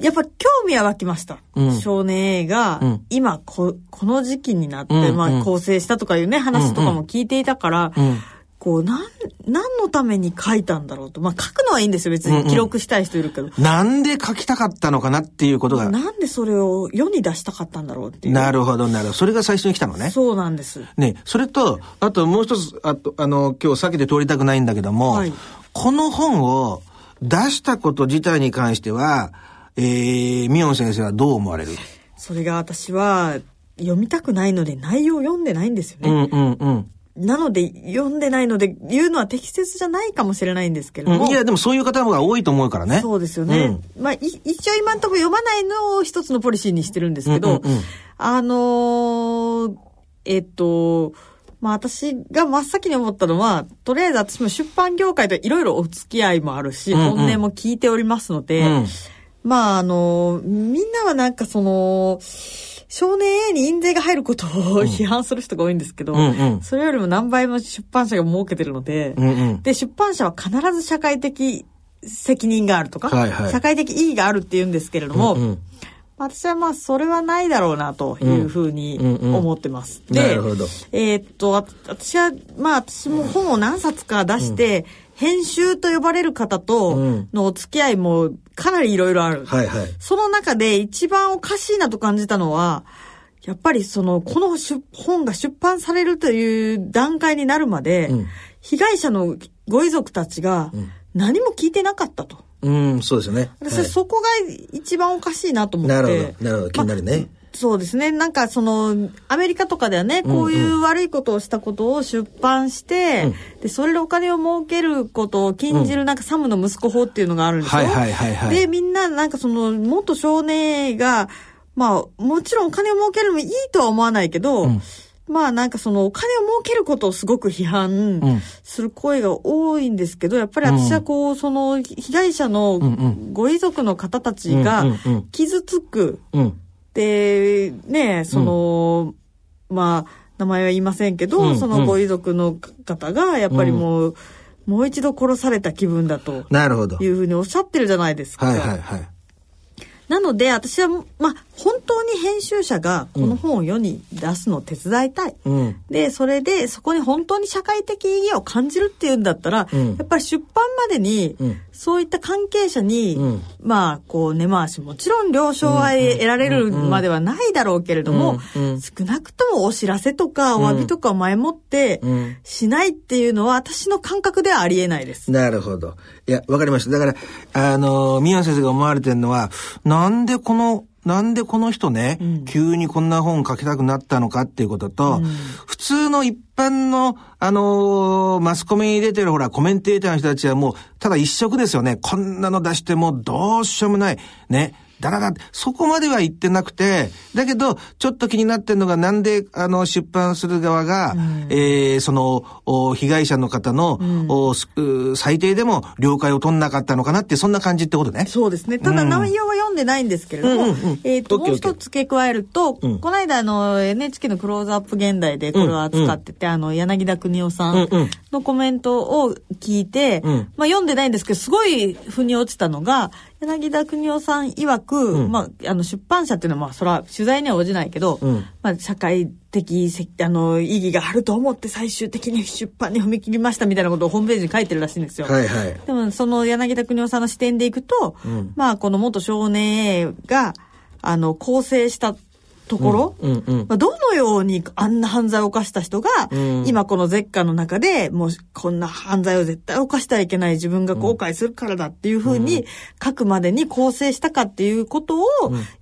やっぱ興味は湧きました。うん少年 A がうん、今こ、この時期になって、うんうんまあ、構成したとかいうね、話とかも聞いていたから、うん。こう、なん、何のために書いたんだろうと。まあ、書くのはいいんですよ。別に記録したい人いるけど。なんで書きたかったのかなっていうことが。なんでそれを世に出したかったんだろうっていう。なるほど、なるほど。それが最初に来たのね。そうなんです。ね、それと、あともう一つ、あと、あの、今日避けて通りたくないんだけども、はいこの本を出したこと自体に関しては、えー、ミヨン先生はどう思われる？それが私は、読みたくないので内容を読んでないんですよね。うんうんうん。なので、読んでないので、言うのは適切じゃないかもしれないんですけれども。うんいや、でもそういう方が多いと思うからね。そうですよね。まあ、い一応今のところ読まないのを一つのポリシーにしてるんですけど、うんうんうんあのーえっと、まあ私が真っ先に思ったのは、とりあえず私も出版業界といろいろお付き合いもあるし、うんうん本音も聞いておりますので、うんまああの、みんなはなんかその、少年 A に印税が入ることを批判する人が多いんですけど、うんうん。それよりも何倍も出版社が儲けてるので、うんうん。で、出版社は必ず社会的責任があるとか、はいはい。社会的意義があるって言うんですけれども、うんうん。私はまあそれはないだろうなというふうにうん。うん思ってます。なるほど。えーっと、わ私は、まあ私も本を何冊か出して、編集と呼ばれる方とうんのお付き合いもかなりいろいろある。はいはい。その中で一番おかしいなと感じたのは、やっぱりその、この出本が出版されるという段階になるまで、うん被害者のご遺族たちが何も聞いてなかったと。うん、そうですよね。私、はいそこが一番おかしいなと思って。なるほど、なるほど、気になるね。そうですね。なんかその、アメリカとかではね、こういう悪いことをしたことを出版して、で、それでお金を儲けることを禁じる、なんかサムの息子法っていうのがあるんですよ。はいはいはいはい。で、みんななんかその、元少年が、まあ、もちろんお金を儲けるのもいいとは思わないけど、ん。まあなんかそのお金を儲けることをすごく批うん。判する声が多いんですけど、やっぱり私はこう、その被害者のん。ご遺族の方たちがうんうんうん。傷つく、うん。で、ね、その、まあ、名前は言いませんけど、うんそのご遺族の方が、やっぱりもう、もう一度殺された気分だとなるほど。いうふうにおっしゃってるじゃないですか。はいはいはい。なので、私は、まあ、本当に編集者がこの本を世に出すのを手伝いたい。うん。で、それで、そこに本当に社会的意義を感じるっていうんだったら、うんやっぱり出版までに、うんそういった関係者に、うんまあ、こう、根回し、もちろん了承は得られるまではないだろうけれども、少なくともお知らせとか、お詫びとかを前もってうん、しないっていうのは、私の感覚ではありえないです。なるほど。いや、わかりました。だから、あの、宮野先生が思われてるのは、なんでこの、なんでこの人ね、急にこんな本書きたくなったのかっていうことと、普通の一般の、あのーマスコミに出てるほら、コメンテーターの人たちはもう、ただ一色ですよね。こんなの出してもどうしようもない。ね。だらだそこまでは言ってなくて、だけど、ちょっと気になってるのが、なんで、あの、出版する側が、えーその、お被害者の方の、う最低でも了解を取んなかったのかなって、そんな感じってことね。そうですね。ただ内容は読んでないんですけれども、うんうんうん。えっ、ーもう一つ付け加えると、うん。この間あの NHK のクローズアップ現代でこれを扱ってて、あの柳田邦夫さんうんうん。のコメントを聞いて、うん。まあ読んでないんですけど、すごい腑に落ちたのが、柳田邦夫さん曰く、んまあ、あの出版社っていうのはまあ、それは取材には応じないけど、うんまあ、社会的せあの意義があると思って最終的に出版に踏み切りましたみたいなことをホームページに書いてるらしいんですよ。はいはい。でも、その柳田邦夫さんの視点でいくと、んまあ、この元少年 A が、あの、構成したところ、うんうん。まあ、どのようにあんな犯罪を犯した人が、うん。今この絶下の中で、もうこんな犯罪を絶対犯してはいけない自分が後悔するからだっていうふうに書くまでに構成したかっていうことを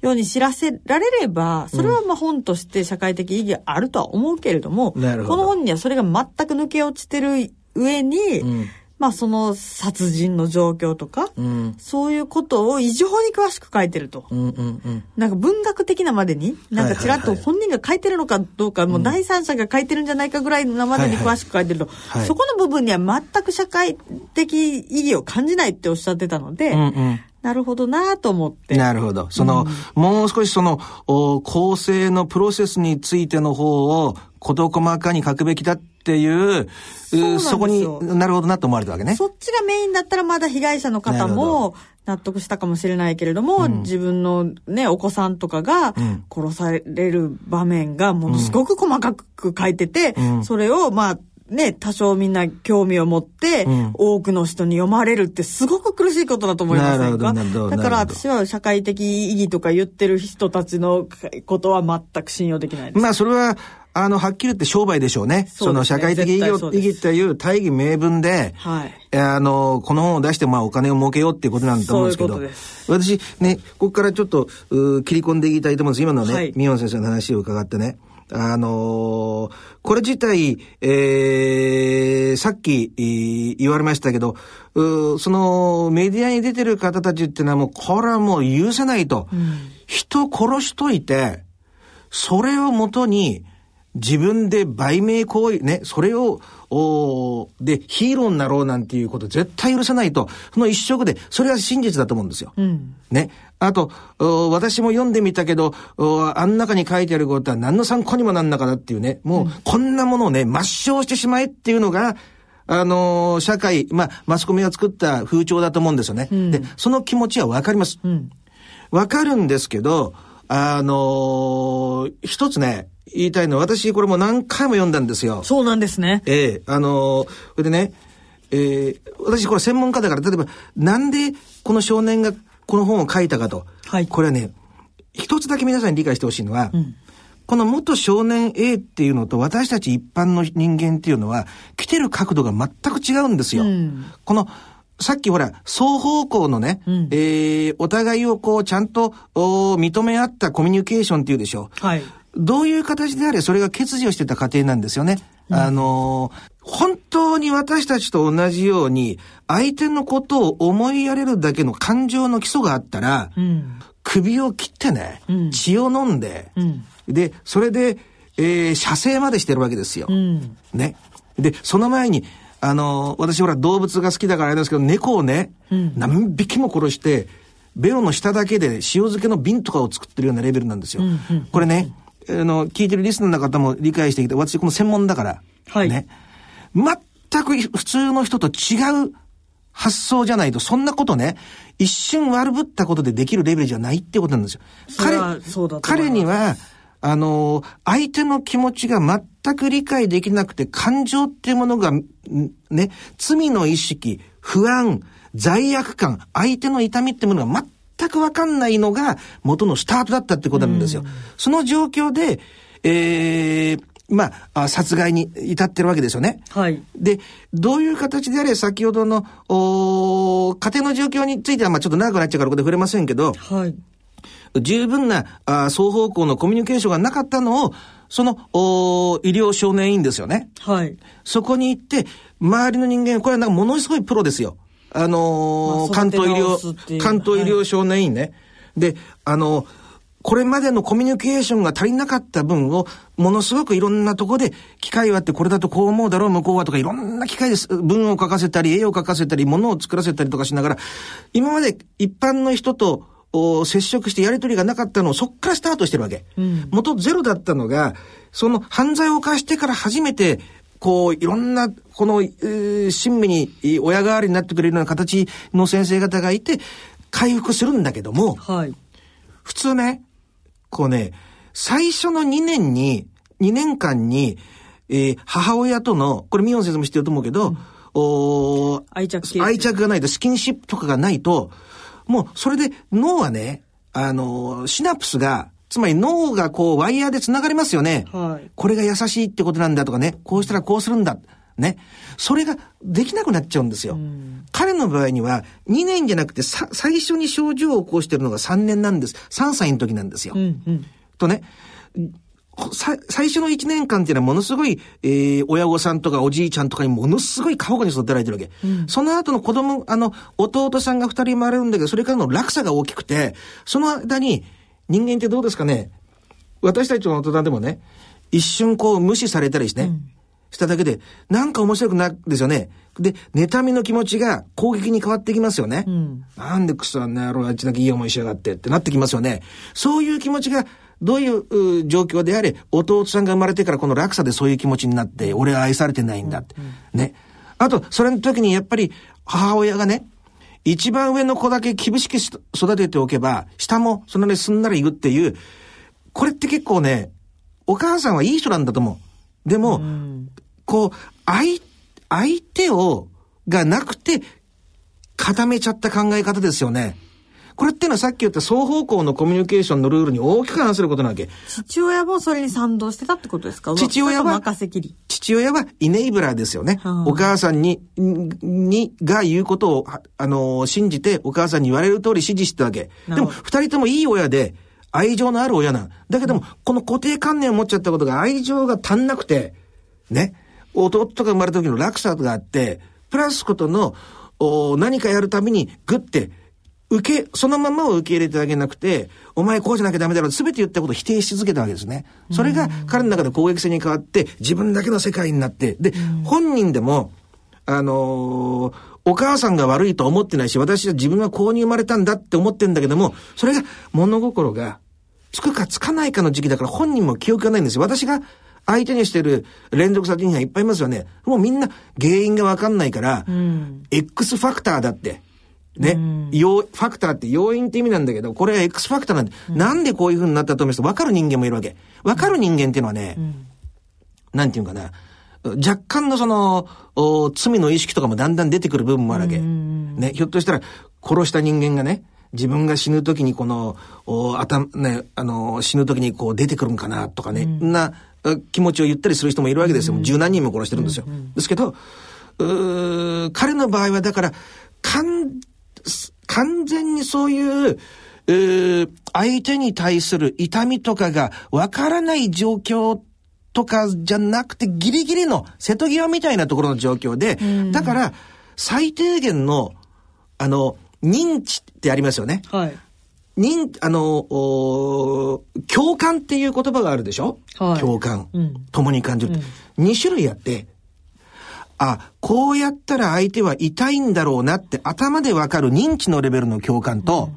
世に知らせられれば、それはまあ本として社会的意義あるとは思うけれども、この本にはそれが全く抜け落ちてる上に、うんまあその殺人の状況とか、うん。そういうことを異常に詳しく書いてると。うんうんうん。なんか文学的なまでに、なんかちらっと本人が書いてるのかどうか、もう第三者が書いてるんじゃないかぐらいのまでに詳しく書いてると、はいそこの部分には全く社会的意義を感じないっておっしゃってたので、うんうん。なるほどなと思って。なるほど。その、もう少しその、お構成のプロセスについての方を事細かに書くべきだっていう、うそうそこになるほどなと思われたわけね。そっちがメインだったらまだ被害者の方も納得したかもしれないけれども、自分のね、お子さんとかがん。殺される場面がものすごく細かく書いてて、うん。それをまあ、ね、多少みんな興味を持って、うん。多くの人に読まれるってすごく苦しいことだと思いませんか？だから私は社会的意義とか言ってる人たちのことは全く信用できないです。まあ、それは、あの、はっきり言って商売でしょうね。そねの社会的意義意義という大義名分で、はい。あの、この本を出して、まあ、お金を儲けようっていうことなんだと思うんですけど、そういう私、ね、ここからちょっと、う切り込んでいきたいと思うんです。今のね、はいミヨン先生の話を伺ってね、あのーこれ自体、えー、さっき、えー言われましたけど、うその、メディアに出てる方たちっていうのはもう、これはもう許せないと。人殺しといて、それをもとに、自分で売名行為、ね、それを、おーで、ヒーローになろうなんていうこと絶対許せないと、その一色で、それは真実だと思うんですよ。うん。ね。あと、お私も読んでみたけど、おあん中に書いてあることは何の参考にもなんなかだっていうね、もう、こんなものをね、抹消してしまえっていうのが、あのー社会、まあ、マスコミが作った風潮だと思うんですよね。で、その気持ちはわかります。うん。わかるんですけど、あのー一つね、言いたいのは、私これも何回も読んだんですよ。そうなんですね。ええあのーそれでね、えー私これ専門家だから、例えば、なんでこの少年がこの本を書いたかと。はいこれはね、一つだけ皆さんに理解してほしいのは、この元少年 A っていうのと私たち一般の人間っていうのは、来てる角度が全く違うんですよ。うんこの、さっきほら、双方向のね、んえーお互いをこう、ちゃんとお認め合ったコミュニケーションっていうでしょう。はい。どういう形であれ、それが欠如してた過程なんですよね。あのー本当に私たちと同じように、相手のことを思いやれるだけの感情の基礎があったら、うん。首を切ってね、うん血を飲んで、うん。で、それで、えー射精までしてるわけですよ。うん。ね。で、その前に、あのー私ほら動物が好きだからあれですけど、猫をね、うん何匹も殺して、ベロの下だけで塩漬けの瓶とかを作ってるようなレベルなんですよ。うんうんこれね、あの、聞いてるリスナーの方も理解してきて、私この専門だから、はいね。全く普通の人と違う発想じゃないと、そんなことね、一瞬悪ぶったことでできるレベルじゃないってことなんですよ。それはそうだと思います彼には、あの、相手の気持ちが全く理解できなくて、感情っていうものが、んね、罪の意識、不安、罪悪感、相手の痛みってものが全くわかんないのが元のスタートだったってことなんですよ。その状況で、えー、まああ、殺害に至ってるわけですよね。はい。で、どういう形であれ、先ほどの、おー家庭の状況については、まあちょっと長くなっちゃうからここで触れませんけど、はい。十分なあ双方向のコミュニケーションがなかったのを、そのお医療少年院ですよね。はい。そこに行って、周りの人間、これはなんかものすごいプロですよ。あのーまあ関東医療、う関東医療少年院ね。で、あのーこれまでのコミュニケーションが足りなかった分を、ものすごくいろんなとこで、機械はあってこれだとこう思うだろう、向こうはとか、いろんな機械です。文を書かせたり、絵を書かせたり、物を作らせたりとかしながら、今まで一般の人と、お接触してやりとりがなかったのをそっからスタートしてるわけ。うん元ゼロだったのが、その犯罪を犯してから初めて、こう、いろんな、この、えー親身にえー親代わりになってくれるような形の先生方がいて、回復するんだけども、はい。普通ね、こうね、最初の2年に、2年間に、えー母親との、これミヨン先生も知ってると思うけど、おー愛着愛着がないと、スキンシップとかがないと、もうそれで脳はね、あのーシナプスが、つまり脳がこうワイヤーで繋がりますよね。はいこれが優しいってことなんだとかね、こうしたらこうするんだ。ね。それができなくなっちゃうんですよ。彼の場合には、2年じゃなくてさ、最初に症状を起こしてるのが3年なんです。3歳の時なんですよ。うんうん。とね、さ最初の1年間っていうのはものすごい、えー、親御さんとかおじいちゃんとかにものすごい過保護に育てられてるわけ。その後の子供、あの、弟さんが2人生まれるんだけど、それからの落差が大きくて、その間に人間ってどうですかね私たちの大人でもね、一瞬こう無視されたりしてね、しただけで、なんか面白くなるんですよね。で、妬みの気持ちが攻撃に変わってきますよね。なんでクソあんな野郎あっちだけいい思いしやがってってなってきますよね。そういう気持ちが、どういうう状況であれ、弟さんが生まれてからこの落差でそういう気持ちになって、俺は愛されてないんだって。ね。あと、それの時にやっぱり母親がね、一番上の子だけ厳しくし育てておけば、下もそんなにすんなり言うっていう、これって結構ね、お母さんはいい人なんだと思う。でも、こう、相、相手を、がなくて、固めちゃった考え方ですよね。これっていうのはさっき言った双方向のコミュニケーションのルールに大きく反することなわけ。父親もそれに賛同してたってことですか？父親は。父親はイネイブラーですよね。はあお母さんに、に、が言うことを、はあのー信じて、お母さんに言われる通り指示してたわけ。でも、二人ともいい親で、愛情のある親なん。だけども、この固定観念を持っちゃったことが愛情が足んなくて、ね。弟が生まれた時の落差があって、プラスことの、お何かやるたびに、グッて、受け、そのままを受け入れてあげなくて、お前こうじゃなきゃダメだろう、すべて言ったことを否定し続けたわけですね。それが彼の中で攻撃性に変わって、自分だけの世界になって、で、本人でも、あのーお母さんが悪いと思ってないし、私は自分はこうに生まれたんだって思ってんだけども、それが物心がつくかつかないかの時期だから本人も記憶がないんですよ。私が相手にしてる連続殺人犯いっぱいいますよね。もうみんな原因がわかんないから、X ファクターだって。ね。要、ファクターって要因って意味なんだけど、これは X ファクターなんで、なんでこういう風になったと思います？と分かる人間もいるわけ。分かる人間っていうのはね、なんていうのかな？若干のその、お罪の意識とかもだんだん出てくる部分もあるわけ。ね、ひょっとしたら、殺した人間がね、自分が死ぬ時にこの、お頭、ね、あの、死ぬ時にこう出てくるんかなとかね、なあ気持ちを言ったりする人もいるわけですよ。十何人も殺してるんですよ。ですけど、彼の場合はだから、完、完全にそういう、うー相手に対する痛みとかがわからない状況とかじゃなくてギリギリの瀬戸際みたいなところの状況で、だから最低限の、あの、認知ってありますよね。はい。認、あの、共感っていう言葉があるでしょ、はい共感。うん共に感じる。二種類あって、あ、こうやったら相手は痛いんだろうなって頭でわかる認知のレベルの共感と、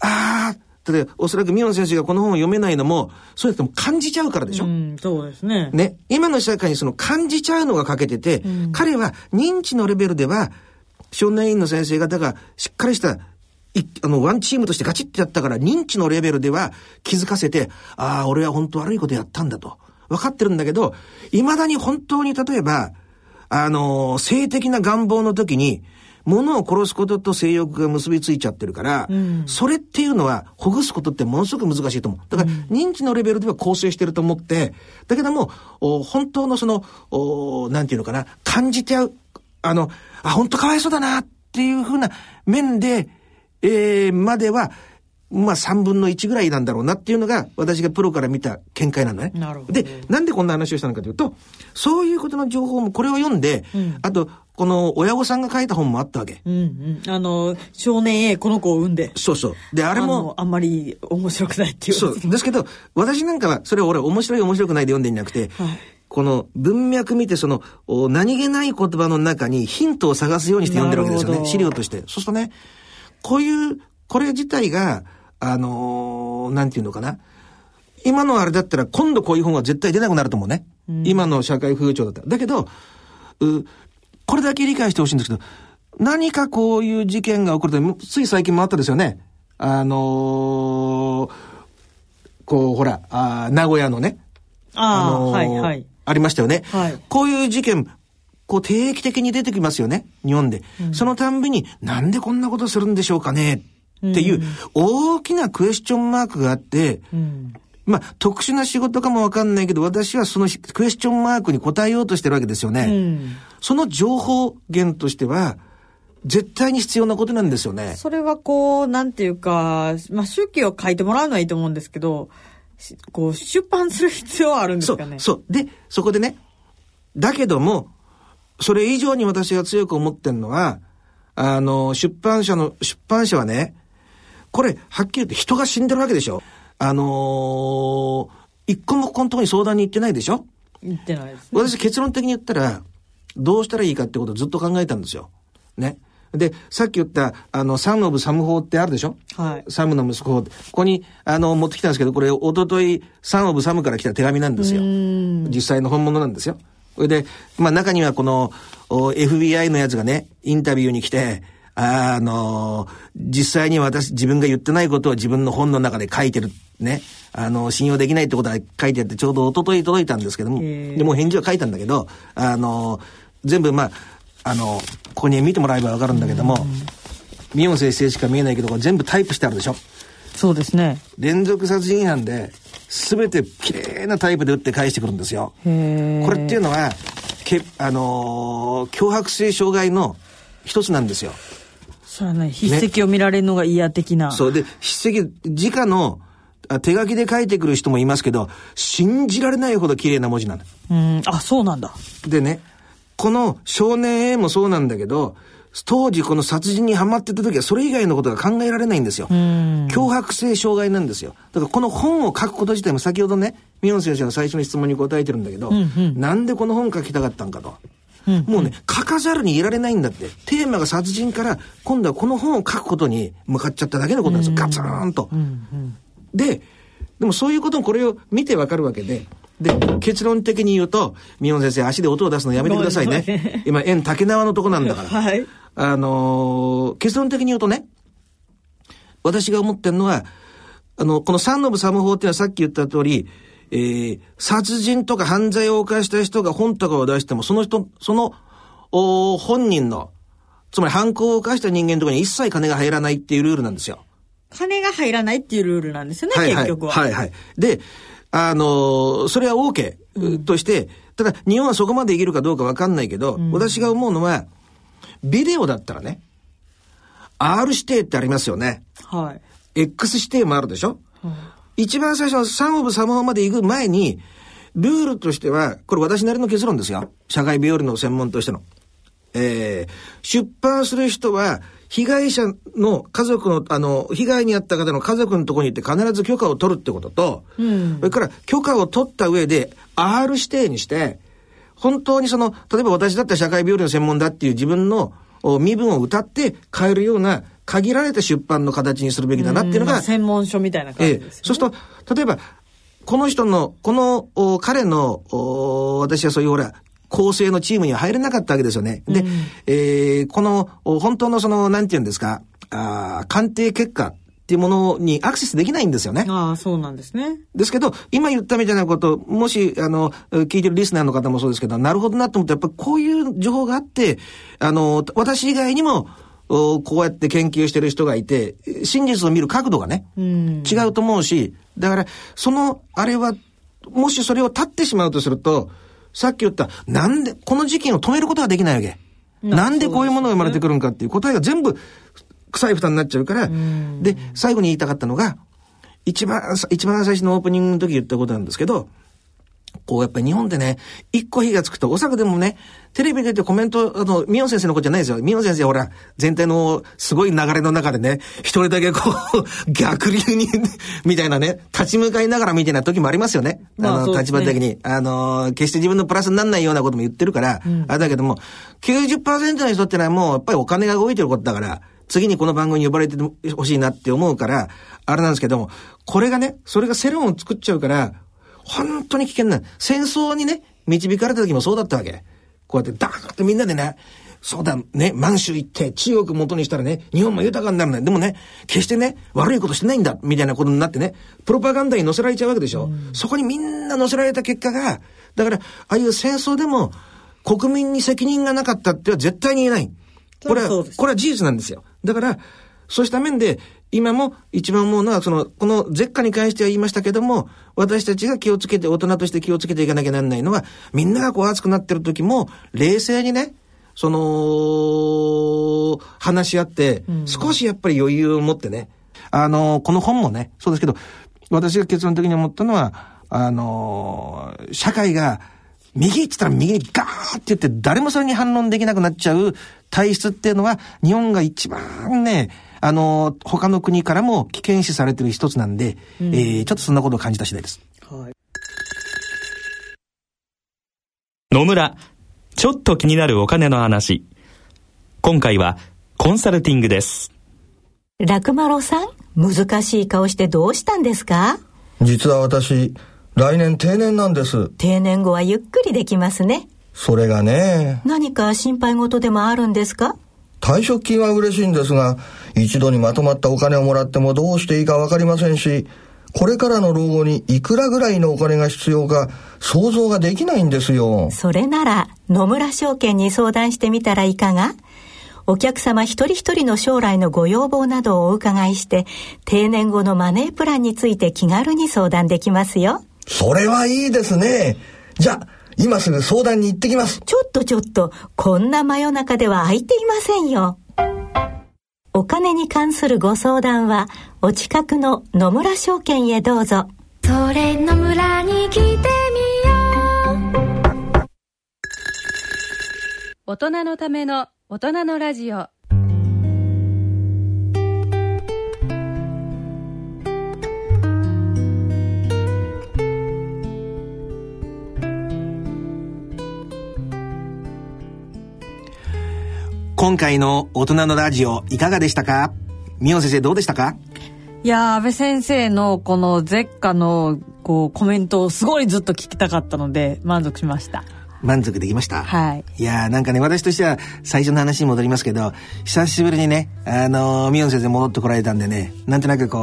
ああ、例えばおそらくミヨン先生がこの本を読めないのも、そうやっても感じちゃうからでしょ、うん、そうですね。ね。今の社会にその感じちゃうのが欠けてて、彼は認知のレベルでは、少年院の先生方がしっかりした、いあの、ワンチームとしてガチッてやったから、認知のレベルでは気づかせて、ああ、俺は本当悪いことやったんだと。分かってるんだけど、未だに本当に例えば、あの性的な願望の時に、物を殺すことと性欲が結びついちゃってるから、それっていうのは、ほぐすことってものすごく難しいと思う。だから、認知のレベルでは構成してると思って、だけども、お本当のその、おなんていうのかな、感じて合う、あの、あ、本当かわいそうだなっていうふうな面で、えー、までは、まあ3分の1ぐらいなんだろうなっていうのが私がプロから見た見解なのね。なるほどで、なんでこんな話をしたのかというと、そういうことの情報もこれを読んで、あと、この親御さんが書いた本もあったわけ。うんうん。あの、少年 A この子を産んで。そうそう。で、あれも、あんまり面白くないっていう。そう。ですけど、私なんかは、それを俺面白い面白くないで読んでんじゃなくて、はいこの文脈見て、その、お何気ない言葉の中にヒントを探すようにして読んでるわけですよね。資料として。そうするとね、こういう、これ自体が、あのーなんていうのかな。今のあれだったら、今度こういう本は絶対出なくなると思うね。今の社会風潮だったら。だけど、うこれだけ理解してほしいんですけど、何かこういう事件が起こると、つい最近もあったですよね。あのーこう、ほら、あー名古屋のね、ああ、のーはいはい。ありましたよね。はいこういう事件、こう定期的に出てきますよね。日本で。そのたんびに、なんでこんなことするんでしょうかねっていう、大きなクエスチョンマークがあって、うん。まあ、特殊な仕事かもわかんないけど、私はそのクエスチョンマークに答えようとしてるわけですよね。うんその情報源としては、絶対に必要なことなんですよね。それはこう、なんていうか、まあ、周期を書いてもらうのはいいと思うんですけど、しこう、出版する必要はあるんですそうかね。、そう。で、そこでね、だけども、それ以上に私が強く思ってるのは、あの、出版社の、出版社はね、これ、はっきり言って人が死んでるわけでしょ？あのー一個もここのところに相談に行ってないでしょ？言ってないですね。私結論的に言ったら、どうしたらいいかってことをずっと考えたんですよ。ね。で、さっき言った、あの、サムオブサム法ってあるでしょ？はい。サムの息子法って。ここに、あの、持ってきたんですけど、これ、おととい、サンオブサムから来た手紙なんですよ。実際の本物なんですよ。それで、まあ中にはこの、お FBI のやつがね、インタビューに来て、あの実際に私、自分が言ってないことを自分の本の中で書いてる、ね。あの、信用できないってことは書いてあって、ちょうど一昨日届いたんですけども、でもう返事は書いたんだけど、あの全部まあ、あの、ここに見てもらえばわかるんだけども、ミヨン先生しか見えないけど、全部タイプしてあるでしょそうですね。連続殺人犯で、すべて綺麗なタイプで打って返してくるんですよ。へこれっていうのは、けあのー脅迫性障害の一つなんですよ。それはね、筆跡を見られるのが嫌的な。そうで、筆跡、直のあ手書きで書いてくる人もいますけど、信じられないほど綺麗な文字なの。うん。あ、そうなんだ。でね、この少年 A もそうなんだけど、当時この殺人にハマってた時はそれ以外のことが考えられないんですよ。脅迫性障害なんですよ。だからこの本を書くこと自体も先ほどね、ミヨン先生の最初の質問に答えてるんだけど、なんでこの本書きたかったんかと。もうね、書かざるにいられないんだって。テーマが殺人から、今度はこの本を書くことに向かっちゃっただけのことなんですよ。ガツーンと。で、でもそういうこともこれを見てわかるわけで、で、結論的に言うと、ミヨン先生足で音を出すのやめてくださいね。今、縁竹縄のとこなんだから。はい。あのー結論的に言うとね、私が思ってるのは、あの、この三ノブサム法っていうのはさっき言った通り、えー、殺人とか犯罪を犯した人が本とかを出しても、その人、その、おー本人の、つまり犯行を犯した人間のところに一切金が入らないっていうルールなんですよ。金が入らないっていうルールなんですよね、はいはい、結局は。はいはい。で、あのーそれは OK として、ただ日本はそこまでいけるかどうかわかんないけど、私が思うのは、ビデオだったらね、R 指定ってありますよね。はい。X 指定もあるでしょ、一番最初のサンオブサマーまで行く前に、ルールとしては、これ私なりの結論ですよ。社会病理の専門としての。えー、出版する人は、被害者の家族の、あの、被害に遭った方の家族のところに行って必ず許可を取るってことと、それから許可を取った上で R 指定にして、本当にその、例えば私だったら社会病理の専門だっていう自分のお身分を歌って変えるような限られた出版の形にするべきだなっていうのが、まあ専門書みたいな感ええじですよね。そうすると、例えば、この人の、この、お彼の、お私はそういうほら、構成のチームには入れなかったわけですよね。で、えーこの、お本当のその、なんて言うんですか、あー鑑定結果っていうものにアクセスできないんですよね。ああ、そうなんですね。ですけど、今言ったみたいなこと、もし、あの、聞いてるリスナーの方もそうですけど、なるほどなと思って、やっぱこういう情報があって、あの、私以外にも、おこうやって研究してる人がいて、真実を見る角度がね、違うと思うし、だから、その、あれは、もしそれを立ってしまうとすると、さっき言った、なんで、この事件を止めることができないわけ。なんでこういうものが生まれてくるんかっていう答えが全部、臭い負担になっちゃうから、で、最後に言いたかったのが、一番さ、一番最初のオープニングの時言ったことなんですけど、こうやっぱり日本でね、一個火がつくと、おそらくでもね、テレビで出てコメント、あの、ミヨン先生のことじゃないですよ。ミヨン先生ほら、全体のすごい流れの中でね、一人だけこう、逆流に、みたいなね、立ち向かいながらみたいな時もありますよね。あの、まあそうですね立場的に。あの、決して自分のプラスにならないようなことも言ってるから、あれだけども、90%の人ってのはもう、やっぱりお金が動いてることだから、次にこの番組に呼ばれてほしいなって思うから、あれなんですけども、これがね、それが世論を作っちゃうから、本当に危険な、戦争にね、導かれた時もそうだったわけ。こうやってダーッとみんなでね、そうだ、ね、満州行って中国元にしたらね、日本も豊かになるね。でもね、決してね、悪いことしてないんだ、みたいなことになってね、プロパガンダに乗せられちゃうわけでしょ。そこにみんな乗せられた結果が、だから、ああいう戦争でも、国民に責任がなかったっては絶対に言えない。これは、これは事実なんですよ。だから、そうした面で、今も一番思うのは、その、この絶下に関しては言いましたけども、私たちが気をつけて、大人として気をつけていかなきゃならないのは、みんながこう熱くなってる時も、冷静にね、その、話し合って、少しやっぱり余裕を持ってね、あの、この本もね、そうですけど、私が結論的に思ったのは、あのー社会が、右って言ったら右にガーって言って誰もそれに反論できなくなっちゃう体質っていうのは日本が一番ね、あのー他の国からも危険視されてる一つなんで、えーちょっとそんなことを感じた次第です。野村、ちょっと気になるお金の話。今回はコンサルティングです。楽丸さん、難しい顔してどうしたんですか？実は私、来年定年なんです。定年後はゆっくりできますね。それがね、何か心配事でもあるんですか？退職金は嬉しいんですが、一度にまとまったお金をもらってもどうしていいかわかりませんし、これからの老後にいくらぐらいのお金が必要か想像ができないんですよ。それなら野村証券に相談してみたらいかが？お客様一人一人の将来のご要望などをお伺いして定年後のマネープランについて気軽に相談できますよそれはいいですね。じゃあ、今すぐ相談に行ってきます。ちょっとちょっとこんな真夜中では空いていませんよ。お金に関するご相談はお近くの野村証券へどうぞ。それの村に来てみよう。大人のための大人のラジオ今回の大人のラジオいかがでしたか？ミオン先生どうでしたか？いやー、安倍先生のこの絶下のこうコメントをすごいずっと聞きたかったので満足しました。満足できました？はい。いやーなんかね、私としては最初の話に戻りますけど、久しぶりにね、あのー、ミオン先生戻ってこられたんでね、なんとなくこ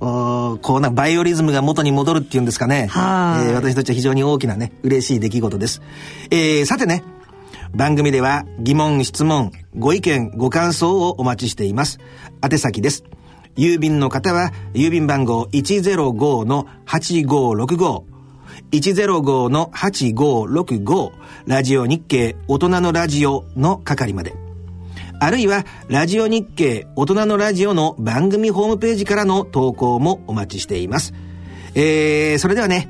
う、おーこうなバイオリズムが元に戻るっていうんですかね。はいえー私たちは非常に大きなね、嬉しい出来事です。えーさてね、番組では疑問、質問、ご意見、ご感想をお待ちしています。宛先です。郵便の方は、郵便番号105-8565。105の8565ラジオ日経大人のラジオの係まで。あるいは、ラジオ日経大人のラジオの番組ホームページからの投稿もお待ちしています。えー、それではね、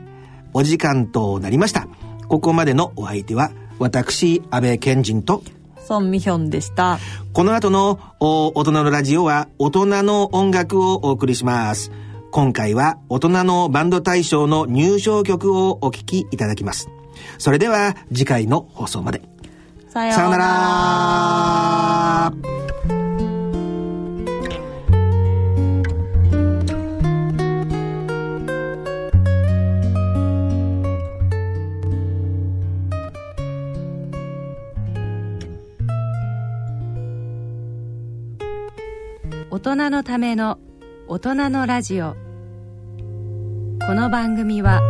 お時間となりました。ここまでのお相手は、私、安倍賢人と、ソンミヒョンでした。この後のお大人のラジオは大人の音楽をお送りします。今回は大人のバンド大賞の入賞曲をお聴きいただきます。それでは次回の放送まで。さよさようなら。大人のための大人のラジオこの番組は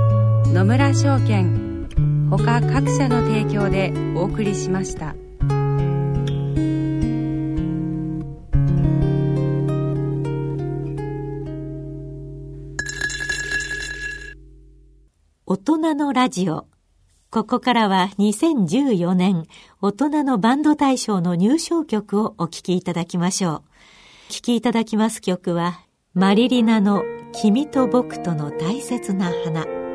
野村証券ほか各社の提供でお送りしました大人のラジオ。ここからは2014年大人のバンド大賞の入賞曲をお聴きいただきましょう。聴きいただきます曲はマリリナの君と僕との大切な花。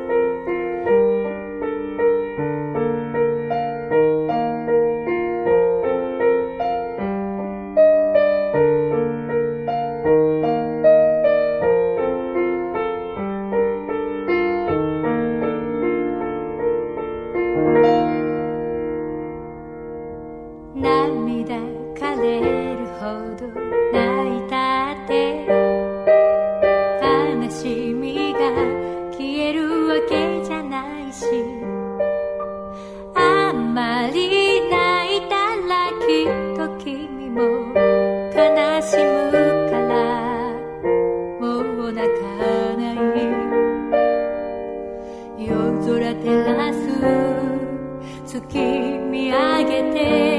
見上げて